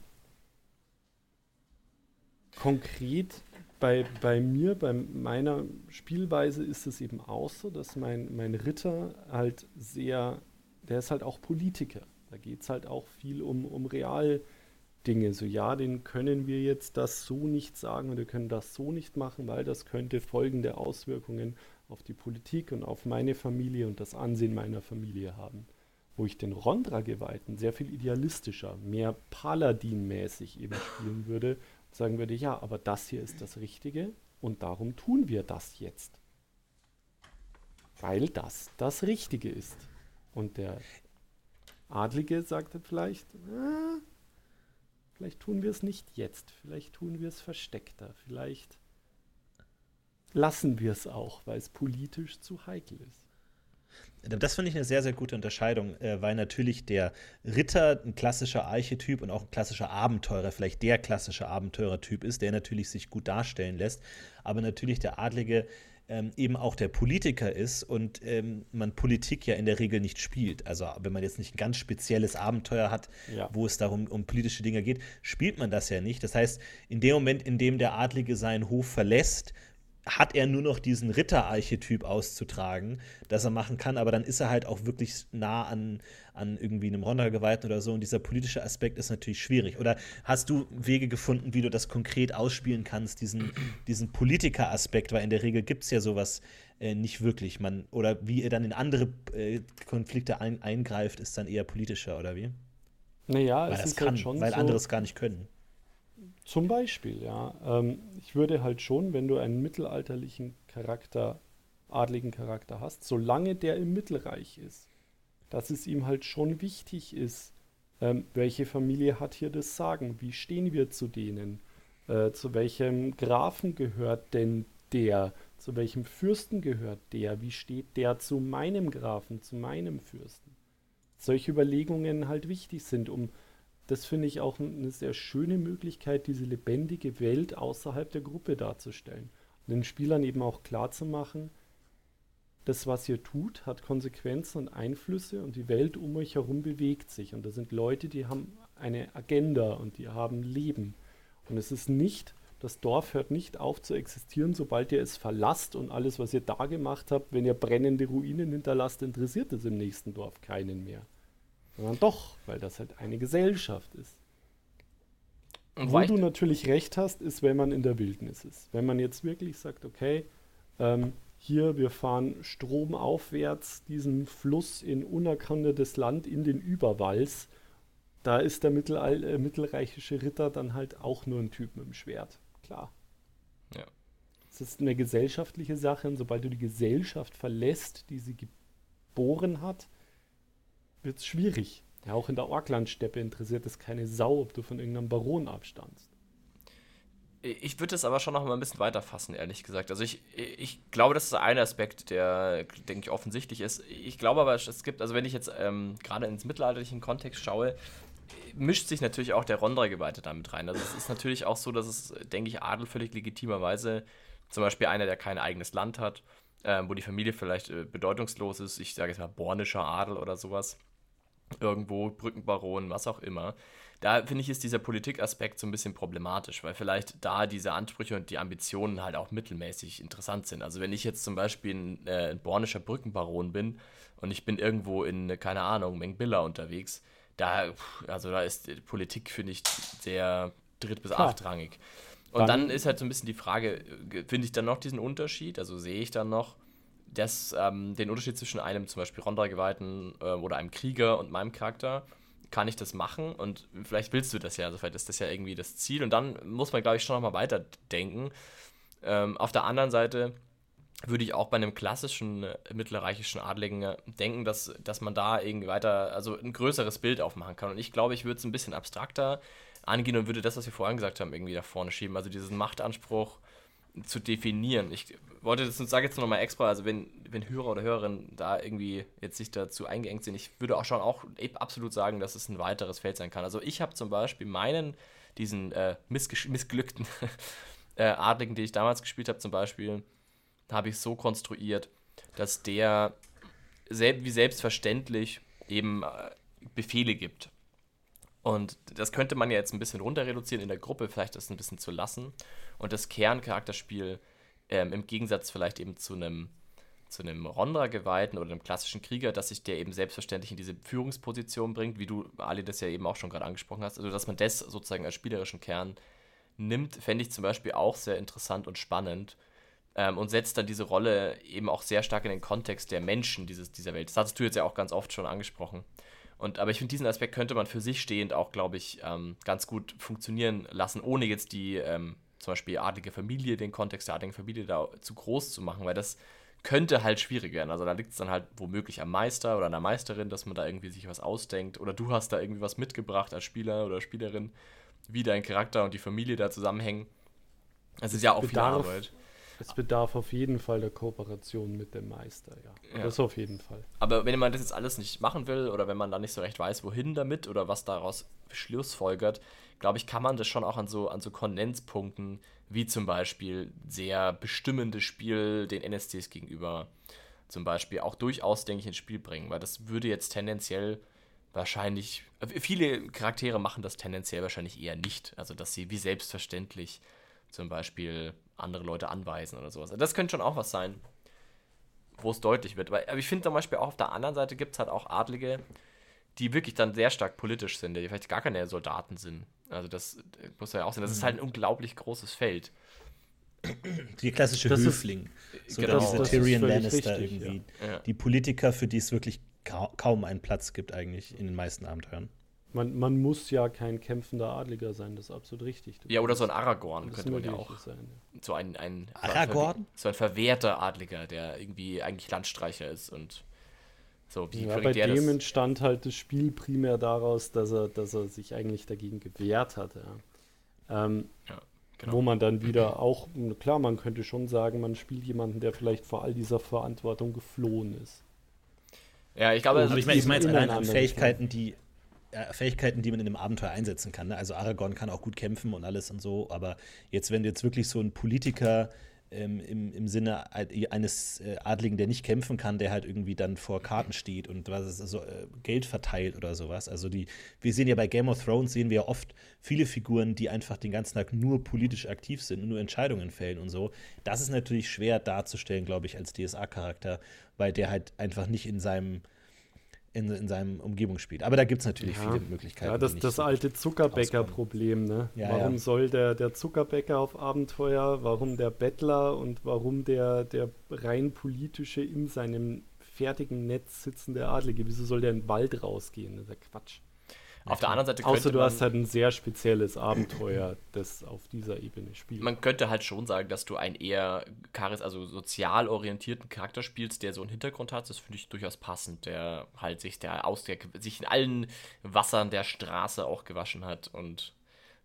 konkret bei, bei mir, bei meiner Spielweise ist es eben auch so, dass mein, mein Ritter halt sehr, der ist halt auch Politiker. Da geht es halt auch viel um, um Realdinge. So, ja, den können wir jetzt das so nicht sagen wir können das so nicht machen, weil das könnte folgende Auswirkungen auf die Politik und auf meine Familie und das Ansehen meiner Familie haben ich den Rondra-Geweihten sehr viel idealistischer, mehr Paladin-mäßig eben spielen würde sagen würde, ja, aber das hier ist das Richtige und darum tun wir das jetzt. Weil das das Richtige ist. Und der Adlige sagte vielleicht, äh, vielleicht tun wir es nicht jetzt, vielleicht tun wir es versteckter, vielleicht lassen wir es auch, weil es politisch zu heikel ist. Das finde ich eine sehr, sehr gute Unterscheidung, äh, weil natürlich der Ritter ein klassischer Archetyp und auch ein klassischer Abenteurer, vielleicht der klassische Abenteurertyp ist, der natürlich sich gut darstellen lässt, aber natürlich der Adlige ähm, eben auch der Politiker ist und ähm, man Politik ja in der Regel nicht spielt. Also wenn man jetzt nicht ein ganz spezielles Abenteuer hat, ja. wo es darum um politische Dinge geht, spielt man das ja nicht. Das heißt, in dem Moment, in dem der Adlige seinen Hof verlässt, hat er nur noch diesen Ritterarchetyp auszutragen, das er machen kann, aber dann ist er halt auch wirklich nah an, an irgendwie einem Rondergeweihten oder so und dieser politische Aspekt ist natürlich schwierig. Oder hast du Wege gefunden, wie du das konkret ausspielen kannst, diesen, diesen Politiker-Aspekt, weil in der Regel gibt es ja sowas äh, nicht wirklich. Man, oder wie er dann in andere äh, Konflikte ein, eingreift, ist dann eher politischer, oder wie? Naja, weil es das ist kann, halt schon weil so, andere es gar nicht können. Zum Beispiel, ja. Ähm, ich würde halt schon, wenn du einen mittelalterlichen Charakter, adligen Charakter hast, solange der im Mittelreich ist, dass es ihm halt schon wichtig ist, ähm, welche Familie hat hier das Sagen, wie stehen wir zu denen, äh, zu welchem Grafen gehört denn der, zu welchem Fürsten gehört der, wie steht der zu meinem Grafen, zu meinem Fürsten. Solche Überlegungen halt wichtig sind, um das finde ich auch eine sehr schöne Möglichkeit, diese lebendige Welt außerhalb der Gruppe darzustellen. Und den Spielern eben auch klar zu machen, das, was ihr tut, hat Konsequenzen und Einflüsse und die Welt um euch herum bewegt sich. Und da sind Leute, die haben eine Agenda und die haben Leben. Und es ist nicht, das Dorf hört nicht auf zu existieren, sobald ihr es verlasst und alles, was ihr da gemacht habt, wenn ihr brennende Ruinen hinterlasst, interessiert es im nächsten Dorf keinen mehr sondern doch, weil das halt eine Gesellschaft ist. Und Wo du natürlich recht hast, ist, wenn man in der Wildnis ist. Wenn man jetzt wirklich sagt, okay, ähm, hier, wir fahren stromaufwärts diesen Fluss in unerkandetes Land in den Überwalls, da ist der mittelall, äh, mittelreichische Ritter dann halt auch nur ein Typ mit dem Schwert. Klar. Ja. Es ist eine gesellschaftliche Sache und sobald du die Gesellschaft verlässt, die sie geboren hat, wird es schwierig. Ja, auch in der Orklandsteppe interessiert es keine Sau, ob du von irgendeinem Baron abstammst. Ich würde es aber schon noch mal ein bisschen weiter fassen, ehrlich gesagt. Also ich, ich glaube, das ist ein Aspekt, der, denke ich, offensichtlich ist. Ich glaube aber, es gibt, also wenn ich jetzt ähm, gerade ins mittelalterlichen Kontext schaue, mischt sich natürlich auch der Rondra-Geweihte damit rein. Also es ist natürlich auch so, dass es, denke ich, Adel völlig legitimerweise, zum Beispiel einer, der kein eigenes Land hat, äh, wo die Familie vielleicht äh, bedeutungslos ist, ich sage jetzt mal bornischer Adel oder sowas, irgendwo, Brückenbaron, was auch immer. Da finde ich, ist dieser Politikaspekt so ein bisschen problematisch, weil vielleicht da diese Ansprüche und die Ambitionen halt auch mittelmäßig interessant sind. Also wenn ich jetzt zum Beispiel ein, äh, ein bornischer Brückenbaron bin und ich bin irgendwo in, keine Ahnung, Mengbilla unterwegs, da, also da ist die Politik, finde ich, sehr dritt- bis achtrangig. Und dann, dann ist halt so ein bisschen die Frage, finde ich dann noch diesen Unterschied? Also sehe ich dann noch das, ähm, den Unterschied zwischen einem zum Beispiel Ronda-Geweihten äh, oder einem Krieger und meinem Charakter, kann ich das machen und vielleicht willst du das ja, also vielleicht ist das ja irgendwie das Ziel und dann muss man, glaube ich, schon nochmal weiterdenken. Ähm, auf der anderen Seite würde ich auch bei einem klassischen äh, mittelreichischen Adligen äh, denken, dass, dass man da irgendwie weiter, also ein größeres Bild aufmachen kann. Und ich glaube, ich würde es ein bisschen abstrakter angehen und würde das, was wir vorhin gesagt haben, irgendwie da vorne schieben. Also diesen Machtanspruch zu definieren. Ich wollte das und sage jetzt nochmal extra, also wenn, wenn Hörer oder Hörerinnen da irgendwie jetzt sich dazu eingeengt sind, ich würde auch schon auch absolut sagen, dass es ein weiteres Feld sein kann. Also ich habe zum Beispiel meinen, diesen äh, missglückten äh, Adligen, den ich damals gespielt habe, zum Beispiel, habe ich so konstruiert, dass der sel wie selbstverständlich eben äh, Befehle gibt. Und das könnte man ja jetzt ein bisschen runter reduzieren in der Gruppe, vielleicht das ein bisschen zu lassen. Und das Kerncharakterspiel ähm, im Gegensatz vielleicht eben zu einem zu einem Rondra-Geweihten oder einem klassischen Krieger, dass sich der eben selbstverständlich in diese Führungsposition bringt, wie du, Ali, das ja eben auch schon gerade angesprochen hast. Also, dass man das sozusagen als spielerischen Kern nimmt, fände ich zum Beispiel auch sehr interessant und spannend ähm, und setzt dann diese Rolle eben auch sehr stark in den Kontext der Menschen dieses, dieser Welt. Das hattest du jetzt ja auch ganz oft schon angesprochen. Und, aber ich finde, diesen Aspekt könnte man für sich stehend auch, glaube ich, ähm, ganz gut funktionieren lassen, ohne jetzt die ähm, zum Beispiel adlige Familie, den Kontext der adligen Familie da zu groß zu machen, weil das könnte halt schwierig werden. Also da liegt es dann halt womöglich am Meister oder an der Meisterin, dass man da irgendwie sich was ausdenkt. Oder du hast da irgendwie was mitgebracht als Spieler oder Spielerin, wie dein Charakter und die Familie da zusammenhängen. Es ist ja auch bedarf, viel Arbeit. Es bedarf auf jeden Fall der Kooperation mit dem Meister, ja. ja. Das auf jeden Fall. Aber wenn man das jetzt alles nicht machen will oder wenn man da nicht so recht weiß, wohin damit oder was daraus schlussfolgert, glaube ich, kann man das schon auch an so, an so Kondenzpunkten, wie zum Beispiel sehr bestimmendes Spiel den NSCs gegenüber zum Beispiel auch durchaus, denke ich, ins Spiel bringen, weil das würde jetzt tendenziell wahrscheinlich, viele Charaktere machen das tendenziell wahrscheinlich eher nicht, also dass sie wie selbstverständlich zum Beispiel andere Leute anweisen oder sowas. Das könnte schon auch was sein, wo es deutlich wird. aber ich finde zum Beispiel auch auf der anderen Seite gibt es halt auch Adlige, die wirklich dann sehr stark politisch sind, die vielleicht gar keine Soldaten sind. Also das muss ja auch sein. Das ist halt ein unglaublich großes Feld. Die klassische das Höfling. Ist, so genau, diese Tyrion Lannister richtig, irgendwie. Ja. Die Politiker, für die es wirklich kaum einen Platz gibt eigentlich in den meisten Abenteuern. Man, man muss ja kein kämpfender Adliger sein, das ist absolut richtig. Du ja, oder so ein Aragorn könnte man ja auch. Sein, ja. So ein, ein Aragorn? So ein verwehrter Adliger, der irgendwie eigentlich Landstreicher ist und so. Wie ja, bei dem entstand halt das Spiel primär daraus, dass er, dass er sich eigentlich dagegen gewehrt hat. Ja. Ähm, ja. Genau. Wo man dann wieder auch, klar, man könnte schon sagen, man spielt jemanden, der vielleicht vor all dieser Verantwortung geflohen ist. Ja, ich glaube, also ich meine, ich meine allein an Fähigkeiten, die Fähigkeiten, die man in einem Abenteuer einsetzen kann. Ne? Also Aragorn kann auch gut kämpfen und alles und so, aber jetzt, wenn du jetzt wirklich so ein Politiker ähm, im, im Sinne eines äh, Adligen, der nicht kämpfen kann, der halt irgendwie dann vor Karten steht und was ist, also, äh, Geld verteilt oder sowas. Also die, wir sehen ja bei Game of Thrones, sehen wir ja oft viele Figuren, die einfach den ganzen Tag nur politisch aktiv sind und nur Entscheidungen fällen und so. Das ist natürlich schwer darzustellen, glaube ich, als DSA-Charakter, weil der halt einfach nicht in seinem in, in seinem Umgebung spielt. Aber da gibt es natürlich ja. viele Möglichkeiten. Ja, das, das so alte Zuckerbäcker-Problem. Ne? Ja, warum ja. soll der, der Zuckerbäcker auf Abenteuer, warum der Bettler und warum der, der rein politische in seinem fertigen Netz sitzende Adlige, wieso soll der in den Wald rausgehen? Das ist ja Quatsch. Auf der anderen Seite könnte Außer du hast halt ein sehr spezielles Abenteuer, das auf dieser Ebene spielt. Man könnte halt schon sagen, dass du einen eher charis also sozial orientierten Charakter spielst, der so einen Hintergrund hat. Das finde ich durchaus passend, der halt sich der aus der, sich in allen Wassern der Straße auch gewaschen hat und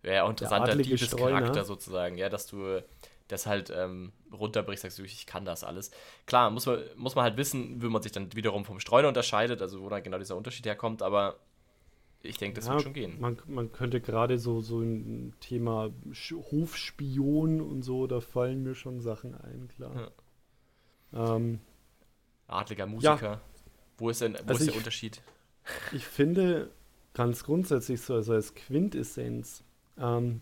wäre auch interessanter Diebescharakter ne? sozusagen, ja, dass du das halt ähm, runterbrichst, sagst du, ich kann das alles. Klar, muss man, muss man halt wissen, wie man sich dann wiederum vom Streuner unterscheidet, also wo dann genau dieser Unterschied herkommt, aber ich denke, das ja, wird schon gehen. Man, man könnte gerade so, so ein Thema Hofspion und so, da fallen mir schon Sachen ein, klar. Ja. Ähm, Adliger Musiker. Ja. Wo ist denn wo also ist der ich, Unterschied? Ich finde ganz grundsätzlich so, also als Quintessenz, ähm,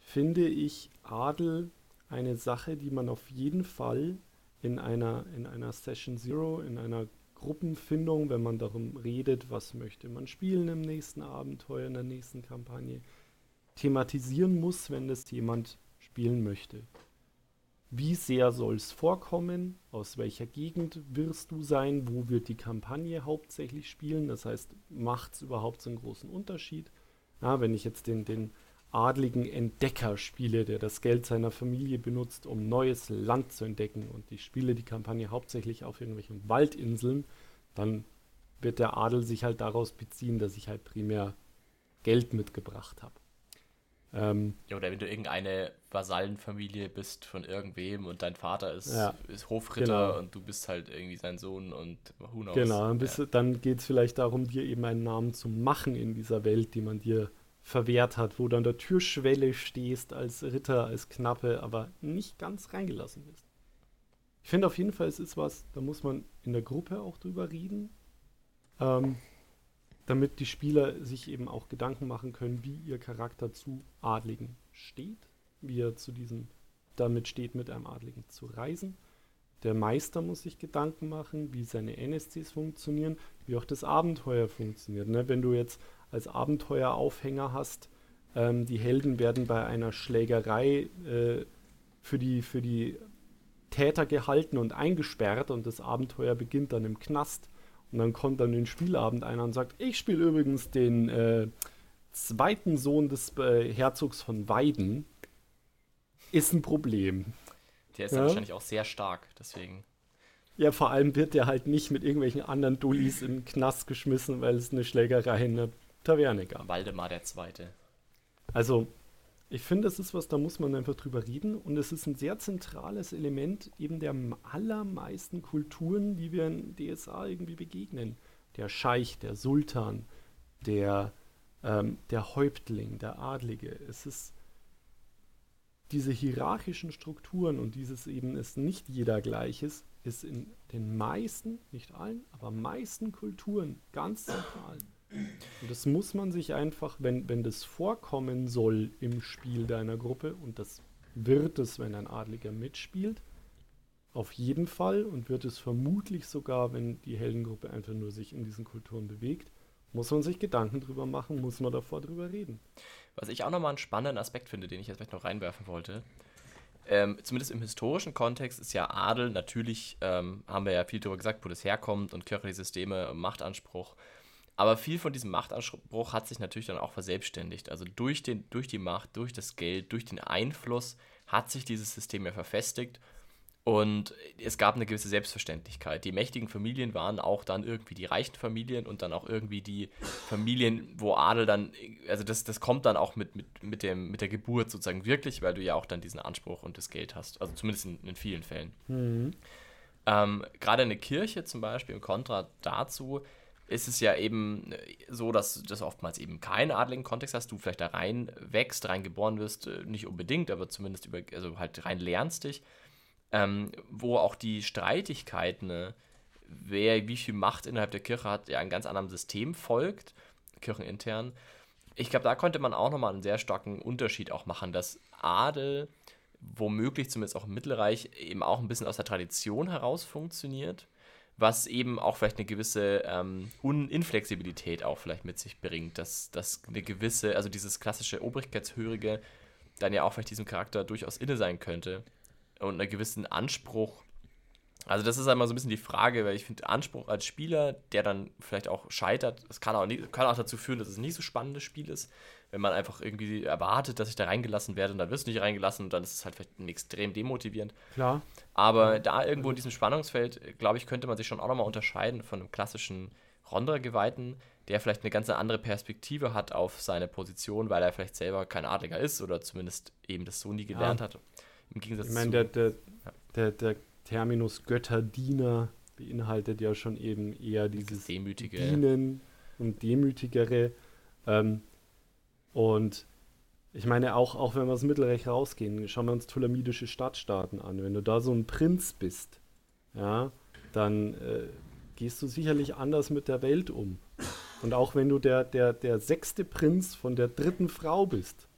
finde ich Adel eine Sache, die man auf jeden Fall in einer, in einer Session Zero, in einer Gruppenfindung, wenn man darum redet, was möchte man spielen im nächsten Abenteuer, in der nächsten Kampagne, thematisieren muss, wenn das jemand spielen möchte. Wie sehr soll es vorkommen? Aus welcher Gegend wirst du sein? Wo wird die Kampagne hauptsächlich spielen? Das heißt, macht es überhaupt so einen großen Unterschied? Ja, wenn ich jetzt den, den adligen Entdecker spiele, der das Geld seiner Familie benutzt, um neues Land zu entdecken und ich spiele die Kampagne hauptsächlich auf irgendwelchen Waldinseln, dann wird der Adel sich halt daraus beziehen, dass ich halt primär Geld mitgebracht habe. Ähm, ja, oder wenn du irgendeine Vasallenfamilie bist von irgendwem und dein Vater ist, ja, ist Hofritter genau. und du bist halt irgendwie sein Sohn und who knows. Genau, dann, ja. dann geht es vielleicht darum, dir eben einen Namen zu machen in dieser Welt, die man dir verwehrt hat, wo du an der Türschwelle stehst als Ritter, als Knappe, aber nicht ganz reingelassen bist. Ich finde auf jeden Fall, es ist was, da muss man in der Gruppe auch drüber reden, ähm, damit die Spieler sich eben auch Gedanken machen können, wie ihr Charakter zu Adligen steht, wie er zu diesem damit steht, mit einem Adligen zu reisen. Der Meister muss sich Gedanken machen, wie seine NSCs funktionieren, wie auch das Abenteuer funktioniert. Ne? Wenn du jetzt als Abenteueraufhänger hast. Ähm, die Helden werden bei einer Schlägerei äh, für, die, für die Täter gehalten und eingesperrt und das Abenteuer beginnt dann im Knast. Und dann kommt dann den Spielabend einer und sagt, ich spiele übrigens den äh, zweiten Sohn des äh, Herzogs von Weiden. Ist ein Problem. Der ist ja? wahrscheinlich auch sehr stark, deswegen. Ja, vor allem wird der halt nicht mit irgendwelchen anderen Dullis den Knast geschmissen, weil es eine Schlägerei in der Taverne gab. Waldemar der Zweite. Also, ich finde, das ist was, da muss man einfach drüber reden. Und es ist ein sehr zentrales Element eben der allermeisten Kulturen, die wir in DSA irgendwie begegnen. Der Scheich, der Sultan, der, ähm, der Häuptling, der Adlige. Es ist diese hierarchischen Strukturen und dieses eben ist nicht jeder gleich ist, ist in den meisten, nicht allen, aber meisten Kulturen ganz zentral. Das muss man sich einfach, wenn, wenn das vorkommen soll im Spiel deiner Gruppe, und das wird es, wenn ein Adliger mitspielt, auf jeden Fall und wird es vermutlich sogar, wenn die Heldengruppe einfach nur sich in diesen Kulturen bewegt, muss man sich Gedanken drüber machen, muss man davor drüber reden. Was ich auch nochmal einen spannenden Aspekt finde, den ich jetzt vielleicht noch reinwerfen wollte, ähm, zumindest im historischen Kontext ist ja Adel natürlich, ähm, haben wir ja viel darüber gesagt, wo das herkommt und kirchliche Systeme, Machtanspruch Aber viel von diesem Machtanspruch hat sich natürlich dann auch verselbstständigt. Also durch, den, durch die Macht, durch das Geld, durch den Einfluss hat sich dieses System ja verfestigt und es gab eine gewisse Selbstverständlichkeit. Die mächtigen Familien waren auch dann irgendwie die reichen Familien und dann auch irgendwie die Familien, wo Adel dann, also das, das kommt dann auch mit, mit, mit, dem, mit der Geburt sozusagen wirklich, weil du ja auch dann diesen Anspruch und das Geld hast. Also zumindest in, in vielen Fällen. Mhm. Ähm, Gerade eine Kirche zum Beispiel, im Kontra dazu, ist es ja eben so, dass das oftmals eben keinen adligen Kontext hast, du vielleicht da rein wächst, rein geboren wirst, äh, nicht unbedingt, aber zumindest über, also halt rein lernst dich ähm, wo auch die Streitigkeiten, ne, wer wie viel Macht innerhalb der Kirche hat, ja einem ganz anderen System folgt, kirchenintern. Ich glaube, da konnte man auch nochmal einen sehr starken Unterschied auch machen, dass Adel womöglich zumindest auch im Mittelreich eben auch ein bisschen aus der Tradition heraus funktioniert, was eben auch vielleicht eine gewisse ähm, Inflexibilität auch vielleicht mit sich bringt, dass, dass eine gewisse, also dieses klassische Obrigkeitshörige dann ja auch vielleicht diesem Charakter durchaus inne sein könnte und einen gewissen Anspruch. Also das ist einmal so ein bisschen die Frage, weil ich finde, Anspruch als Spieler, der dann vielleicht auch scheitert, das kann auch, nicht, kann auch dazu führen, dass es nicht so spannendes Spiel ist, wenn man einfach irgendwie erwartet, dass ich da reingelassen werde und dann wirst du nicht reingelassen und dann ist es halt vielleicht extrem demotivierend. Klar. Aber ja. da irgendwo in diesem Spannungsfeld, glaube ich, könnte man sich schon auch nochmal unterscheiden von einem klassischen Rondra-Geweihten, der vielleicht eine ganz andere Perspektive hat auf seine Position, weil er vielleicht selber kein Adliger ist oder zumindest eben das so nie gelernt ja. hat. Im Gegensatz ich meine, der, der, der, der Terminus Götterdiener beinhaltet ja schon eben eher dieses Demütige. Dienen und Demütigere. Ähm, und ich meine, auch, auch wenn wir aus Mittelreich rausgehen, schauen wir uns ptolemidische Stadtstaaten an. Wenn du da so ein Prinz bist, ja, dann äh, gehst du sicherlich anders mit der Welt um. Und auch wenn du der, der, der sechste Prinz von der dritten Frau bist,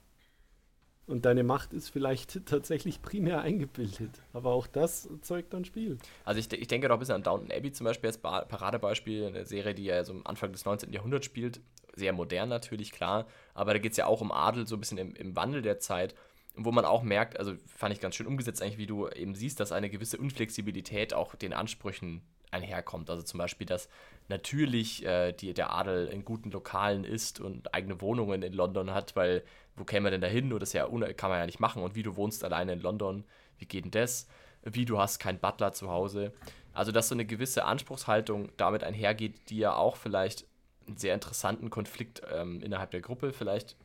und deine Macht ist vielleicht tatsächlich primär eingebildet. Aber auch das zeugt dann Spiel. Also ich, ich denke doch ein bisschen an Downton Abbey zum Beispiel als Paradebeispiel, eine Serie, die ja so am Anfang des 19. Jahrhunderts spielt. Sehr modern natürlich, klar. Aber da geht es ja auch um Adel, so ein bisschen im, im Wandel der Zeit. Wo man auch merkt, also fand ich ganz schön umgesetzt eigentlich, wie du eben siehst, dass eine gewisse Unflexibilität auch den Ansprüchen einherkommt. Also zum Beispiel, dass natürlich äh, die, der Adel in guten Lokalen ist und eigene Wohnungen in London hat, weil wo käme man denn da hin? Nur das ja kann man ja nicht machen. Und wie du wohnst alleine in London, wie geht denn das? Wie du hast keinen Butler zu Hause. Also, dass so eine gewisse Anspruchshaltung damit einhergeht, die ja auch vielleicht einen sehr interessanten Konflikt ähm, innerhalb der Gruppe vielleicht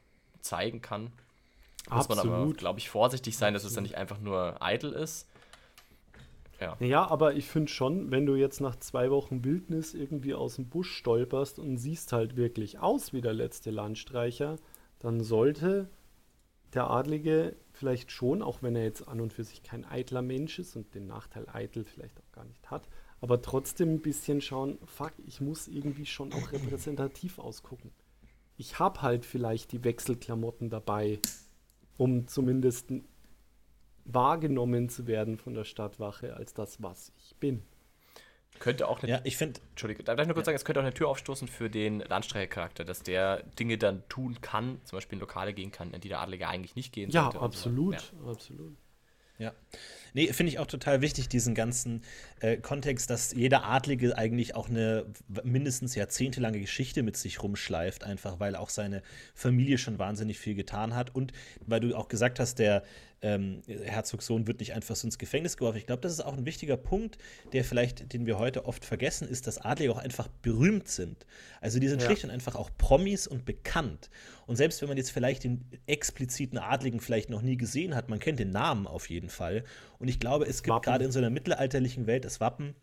zeigen kann. Muss Absolut. man aber, glaube ich, vorsichtig sein, dass es dann nicht einfach nur eitel ist. Ja. ja, aber ich finde schon, wenn du jetzt nach zwei Wochen Wildnis irgendwie aus dem Busch stolperst und siehst halt wirklich aus wie der letzte Landstreicher, dann sollte der Adlige vielleicht schon, auch wenn er jetzt an und für sich kein eitler Mensch ist und den Nachteil eitel vielleicht auch gar nicht hat, aber trotzdem ein bisschen schauen, fuck, ich muss irgendwie schon auch repräsentativ ausgucken. Ich habe halt vielleicht die Wechselklamotten dabei, um zumindest wahrgenommen zu werden von der Stadtwache als das, was ich bin. Könnte auch eine. Ja, ich finde. Entschuldige, darf ich nur kurz ja. sagen, es könnte auch eine Tür aufstoßen für den Landstreichercharakter, dass der Dinge dann tun kann, zum Beispiel in Lokale gehen kann, in die der Adlige eigentlich nicht gehen ja, sollte. Absolut, so. ja, absolut. Ja. Nee, finde ich auch total wichtig, diesen ganzen äh, Kontext, dass jeder Adlige eigentlich auch eine mindestens jahrzehntelange Geschichte mit sich rumschleift, einfach weil auch seine Familie schon wahnsinnig viel getan hat. Und weil du auch gesagt hast, der ähm, Herzogssohn wird nicht einfach so ins Gefängnis geworfen. Ich glaube, das ist auch ein wichtiger Punkt, der vielleicht, den wir heute oft vergessen, ist, dass Adlige auch einfach berühmt sind. Also die sind ja. schlicht und einfach auch Promis und bekannt. Und selbst wenn man jetzt vielleicht den expliziten Adligen vielleicht noch nie gesehen hat, man kennt den Namen auf jeden Fall. Und ich glaube, es gibt gerade in so einer mittelalterlichen Welt das Wappen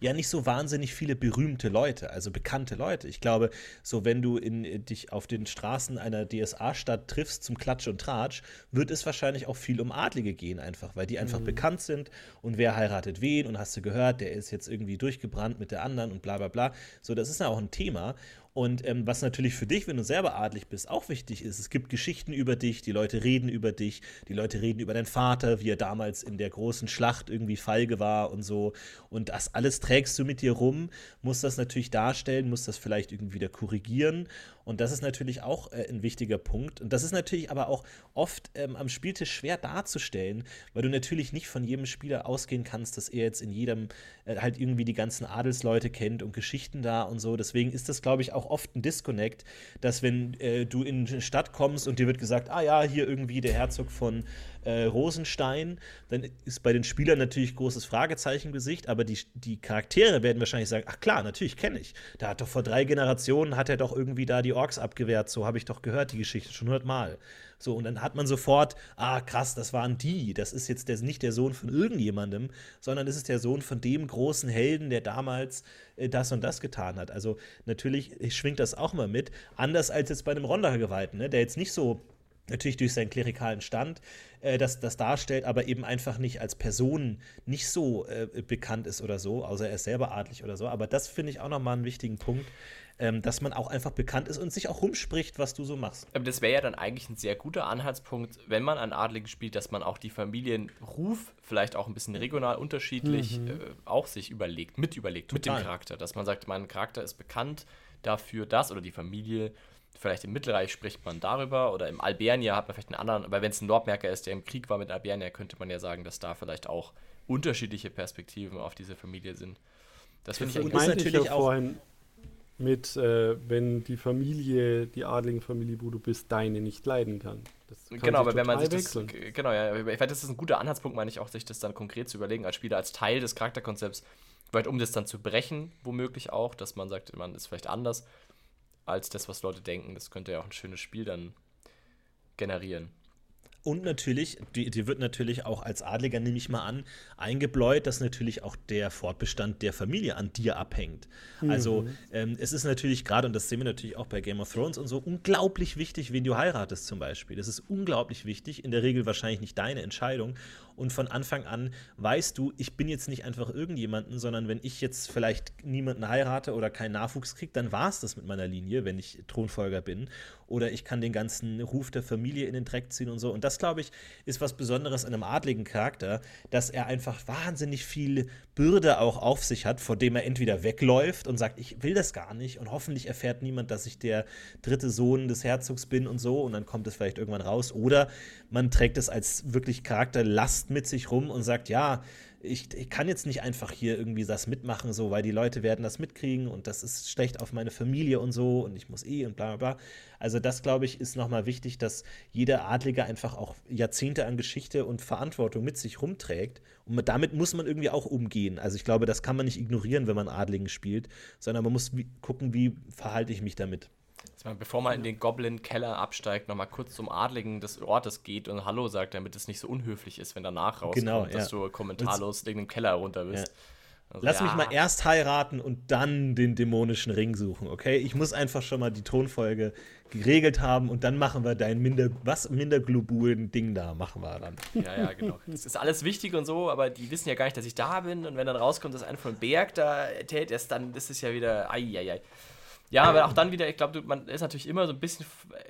ja nicht so wahnsinnig viele berühmte Leute, also bekannte Leute. Ich glaube, so wenn du in, äh, dich auf den Straßen einer DSA-Stadt triffst zum Klatsch und Tratsch, wird es wahrscheinlich auch viel um Adlige gehen, einfach, weil die einfach mhm. bekannt sind und wer heiratet wen und hast du gehört, der ist jetzt irgendwie durchgebrannt mit der anderen und bla bla bla. So, das ist ja auch ein Thema. Und ähm, was natürlich für dich, wenn du selber adlig bist, auch wichtig ist, es gibt Geschichten über dich, die Leute reden über dich, die Leute reden über deinen Vater, wie er damals in der großen Schlacht irgendwie Feige war und so. Und das alles trägst du mit dir rum, musst das natürlich darstellen, musst das vielleicht irgendwie wieder korrigieren. Und das ist natürlich auch äh, ein wichtiger Punkt. Und das ist natürlich aber auch oft ähm, am Spieltisch schwer darzustellen, weil du natürlich nicht von jedem Spieler ausgehen kannst, dass er jetzt in jedem äh, halt irgendwie die ganzen Adelsleute kennt und Geschichten da und so. Deswegen ist das, glaube ich, auch oft ein Disconnect, dass wenn äh, du in eine Stadt kommst und dir wird gesagt, ah ja, hier irgendwie der Herzog von äh, Rosenstein, dann ist bei den Spielern natürlich großes Fragezeichen Gesicht, aber die, die Charaktere werden wahrscheinlich sagen, ach klar, natürlich kenne ich. Da hat doch vor drei Generationen hat er doch irgendwie da die Orks abgewehrt, so habe ich doch gehört die Geschichte schon hundertmal. So, und dann hat man sofort, ah, krass, das waren die. Das ist jetzt der, nicht der Sohn von irgendjemandem, sondern das ist der Sohn von dem großen Helden, der damals äh, das und das getan hat. Also natürlich schwingt das auch mal mit. Anders als jetzt bei einem Ronda-Geweihten, ne, der jetzt nicht so natürlich durch seinen klerikalen Stand äh, das, das darstellt, aber eben einfach nicht als Person nicht so äh, bekannt ist oder so, außer er ist selber adlig oder so. Aber das finde ich auch nochmal einen wichtigen Punkt, ähm, dass man auch einfach bekannt ist und sich auch rumspricht, was du so machst. Aber das wäre ja dann eigentlich ein sehr guter Anhaltspunkt, wenn man an Adligen spielt, dass man auch die Familienruf vielleicht auch ein bisschen regional unterschiedlich mhm. äh, auch sich überlegt, mit überlegt, Total. mit dem Charakter. Dass man sagt, mein Charakter ist bekannt dafür, das oder die Familie vielleicht im Mittelreich spricht man darüber oder im Albernia hat man vielleicht einen anderen, aber wenn es ein Nordmerker ist, der im Krieg war mit Albernia, könnte man ja sagen, dass da vielleicht auch unterschiedliche Perspektiven auf diese Familie sind. Das finde ich eigentlich natürlich auch vorhin mit, äh, wenn die Familie, die adligen Familie, wo du bist, deine nicht leiden kann. kann genau, aber wenn man sich das, genau, ja, ich finde, das ist ein guter Anhaltspunkt, meine ich auch, sich das dann konkret zu überlegen als Spieler, als Teil des Charakterkonzepts, vielleicht um das dann zu brechen, womöglich auch, dass man sagt, man ist vielleicht anders als das, was Leute denken. Das könnte ja auch ein schönes Spiel dann generieren. Und natürlich, die, die, wird natürlich auch als Adliger, nehme ich mal an, eingebläut, dass natürlich auch der Fortbestand der Familie an dir abhängt. Mhm. Also ähm, es ist natürlich gerade, und das sehen wir natürlich auch bei Game of Thrones und so, unglaublich wichtig, wen du heiratest zum Beispiel. Das ist unglaublich wichtig, in der Regel wahrscheinlich nicht deine Entscheidung und von Anfang an weißt du, ich bin jetzt nicht einfach irgendjemanden, sondern wenn ich jetzt vielleicht niemanden heirate oder keinen Nachwuchs kriege, dann war es das mit meiner Linie, wenn ich Thronfolger bin. Oder ich kann den ganzen Ruf der Familie in den Dreck ziehen und so. Und das, glaube ich, ist was Besonderes an einem adligen Charakter, dass er einfach wahnsinnig viel Bürde auch auf sich hat, vor dem er entweder wegläuft und sagt, ich will das gar nicht und hoffentlich erfährt niemand, dass ich der dritte Sohn des Herzogs bin und so und dann kommt es vielleicht irgendwann raus. Oder man trägt es als wirklich Charakterlast mit sich rum und sagt, ja, ich, ich, kann jetzt nicht einfach hier irgendwie das mitmachen, so, weil die Leute werden das mitkriegen und das ist schlecht auf meine Familie und so und ich muss eh und bla bla bla. Also das, glaube ich, ist nochmal wichtig, dass jeder Adlige einfach auch Jahrzehnte an Geschichte und Verantwortung mit sich rumträgt und damit muss man irgendwie auch umgehen. Also ich glaube, das kann man nicht ignorieren, wenn man Adligen spielt, sondern man muss gucken, wie verhalte ich mich damit. Bevor man in den Goblin-Keller absteigt, nochmal kurz zum Adligen des Ortes geht und Hallo sagt, damit es nicht so unhöflich ist, wenn danach rauskommt, genau, ja. dass du kommentarlos in den Keller runter bist. Ja. Also, Lass ja. mich mal erst heiraten und dann den dämonischen Ring suchen, okay? Ich muss einfach schon mal die Tonfolge geregelt haben und dann machen wir dein minder, was minderglobulen Ding da, machen wir dann. Ja, ja, genau. Das ist alles wichtig und so, aber die wissen ja gar nicht, dass ich da bin und wenn dann rauskommt, dass einer von Berg da täte, ist dann ist es ja wieder, ai, ai, ai. Ja, aber auch dann wieder, ich glaube, man ist natürlich immer so ein bisschen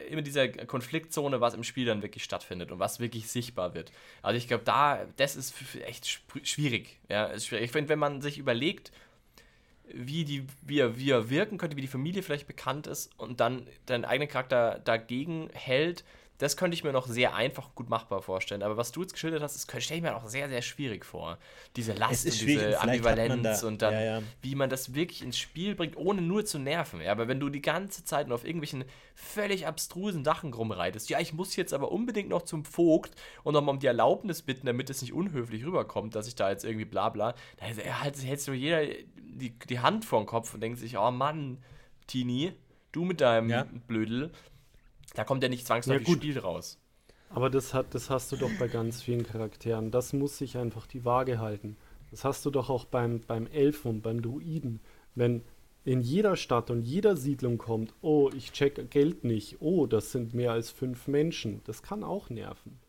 immer dieser Konfliktzone, was im Spiel dann wirklich stattfindet und was wirklich sichtbar wird. Also ich glaube, da, das ist echt schwierig. Ja, ist schwierig. Ich finde, wenn man sich überlegt, wie, die, wie, er, wie er wirken könnte, wie die Familie vielleicht bekannt ist und dann deinen eigenen Charakter dagegen hält, das könnte ich mir noch sehr einfach gut machbar vorstellen. Aber was du jetzt geschildert hast, das stelle ich mir auch sehr, sehr schwierig vor. Diese Last und diese Ambivalenz da, und dann, ja, ja. wie man das wirklich ins Spiel bringt, ohne nur zu nerven. Ja, aber wenn du die ganze Zeit nur auf irgendwelchen völlig abstrusen Sachen rumreitest, ja, ich muss jetzt aber unbedingt noch zum Vogt und nochmal um die Erlaubnis bitten, damit es nicht unhöflich rüberkommt, dass ich da jetzt irgendwie bla bla, da hältst du jeder die, die Hand vor den Kopf und denkt sich, oh Mann, Tini, du mit deinem ja. Blödel, da kommt ja nicht zwangsläufig ja, Spiel raus. Aber das, hat, das hast du doch bei ganz vielen Charakteren. Das muss sich einfach die Waage halten. Das hast du doch auch beim, beim Elfen und beim Druiden. Wenn in jeder Stadt und jeder Siedlung kommt, oh, ich check Geld nicht, oh, das sind mehr als fünf Menschen. Das kann auch nerven.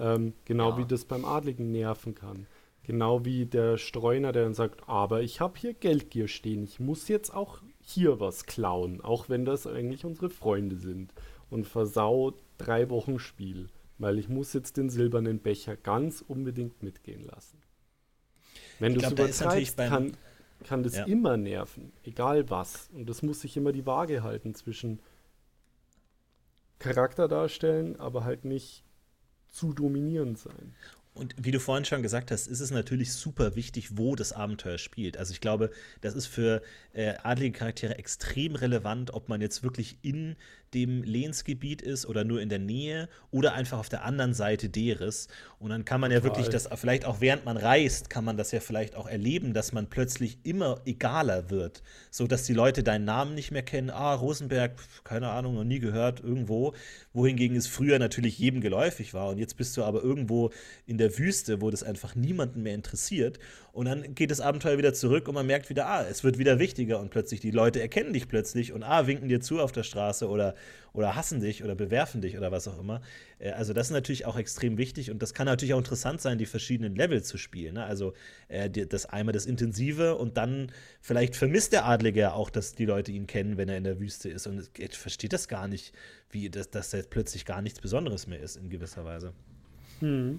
Ähm, genau ja. wie das beim Adligen nerven kann. Genau wie der Streuner, der dann sagt, aber ich habe hier Geldgier stehen, ich muss jetzt auch hier was klauen, auch wenn das eigentlich unsere Freunde sind und versau drei Wochen Spiel, weil ich muss jetzt den silbernen Becher ganz unbedingt mitgehen lassen. Wenn du es übertreibst, kann, kann das ja. immer nerven, egal was. Und das muss sich immer die Waage halten zwischen Charakter darstellen, aber halt nicht zu dominierend sein. Und wie du vorhin schon gesagt hast, ist es natürlich super wichtig, wo das Abenteuer spielt. Also ich glaube, das ist für äh, adlige Charaktere extrem relevant, ob man jetzt wirklich in dem Lehnsgebiet ist oder nur in der Nähe oder einfach auf der anderen Seite deres. Und dann kann man Total. ja wirklich das, vielleicht auch während man reist, kann man das ja vielleicht auch erleben, dass man plötzlich immer egaler wird. So dass die Leute deinen Namen nicht mehr kennen. Ah, Rosenberg, keine Ahnung, noch nie gehört, irgendwo. Wohingegen es früher natürlich jedem geläufig war. Und jetzt bist du aber irgendwo in der Wüste, wo das einfach niemanden mehr interessiert. Und dann geht das Abenteuer wieder zurück und man merkt wieder, ah, es wird wieder wichtiger und plötzlich die Leute erkennen dich plötzlich und ah, winken dir zu auf der Straße oder, oder hassen dich oder bewerfen dich oder was auch immer. Äh, also das ist natürlich auch extrem wichtig und das kann natürlich auch interessant sein, die verschiedenen Level zu spielen. Ne? Also äh, das einmal das Intensive und dann vielleicht vermisst der Adlige ja auch, dass die Leute ihn kennen, wenn er in der Wüste ist und versteht das gar nicht, wie das, dass er plötzlich gar nichts Besonderes mehr ist in gewisser Weise. Hm.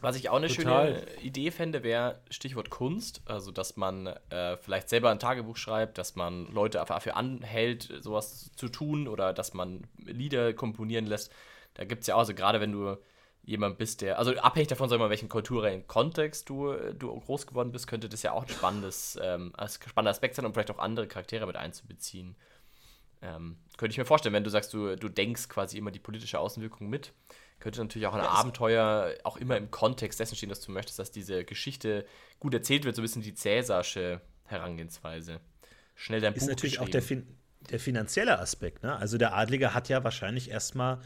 Was ich auch eine Total. schöne Idee fände, wäre Stichwort Kunst. Also, dass man äh, vielleicht selber ein Tagebuch schreibt, dass man Leute dafür anhält, sowas zu tun oder dass man Lieder komponieren lässt. Da gibt es ja auch, also gerade wenn du jemand bist, der, also abhängig davon, sag mal, welchen kulturellen Kontext du, du groß geworden bist, könnte das ja auch ein spannendes, ähm, spannender Aspekt sein, um vielleicht auch andere Charaktere mit einzubeziehen. Ähm, könnte ich mir vorstellen, wenn du sagst, du, du denkst quasi immer die politische Außenwirkung mit könnte natürlich auch ein ja, Abenteuer auch immer im Kontext dessen stehen, dass du möchtest, dass diese Geschichte gut erzählt wird, so ein bisschen die Cäsarsche Herangehensweise. Schnell dein ist Buch natürlich auch der, fin der finanzielle Aspekt. Ne? Also der Adlige hat ja wahrscheinlich erstmal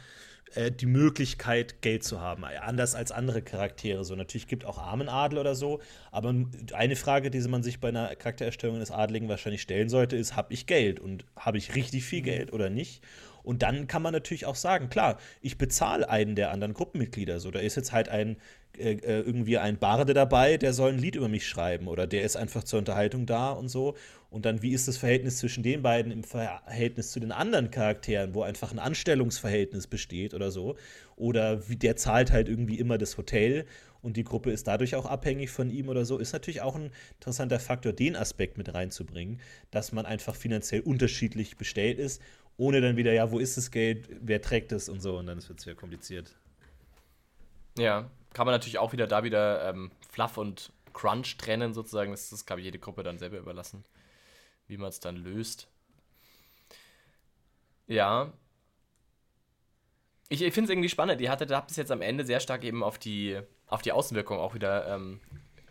äh, die Möglichkeit, Geld zu haben. Anders als andere Charaktere. So natürlich gibt auch Armenadel oder so. Aber eine Frage, die man sich bei einer Charaktererstellung des Adligen wahrscheinlich stellen sollte, ist: Habe ich Geld und habe ich richtig viel mhm. Geld oder nicht? Und dann kann man natürlich auch sagen, klar, ich bezahle einen der anderen Gruppenmitglieder. So, da ist jetzt halt ein äh, äh, irgendwie ein Barde dabei, der soll ein Lied über mich schreiben oder der ist einfach zur Unterhaltung da und so. Und dann, wie ist das Verhältnis zwischen den beiden im Verhältnis zu den anderen Charakteren, wo einfach ein Anstellungsverhältnis besteht oder so? Oder wie der zahlt halt irgendwie immer das Hotel und die Gruppe ist dadurch auch abhängig von ihm oder so, ist natürlich auch ein interessanter Faktor, den Aspekt mit reinzubringen, dass man einfach finanziell unterschiedlich bestellt ist ohne dann wieder, ja, wo ist das Geld, wer trägt es und so und dann wird es wieder kompliziert. Ja, kann man natürlich auch wieder da wieder ähm, Fluff und Crunch trennen sozusagen. Das, das kann jede Gruppe dann selber überlassen, wie man es dann löst. Ja. Ich, ich finde es irgendwie spannend. Ihr hattet habt es jetzt am Ende sehr stark eben auf die, auf die Außenwirkung auch wieder ähm,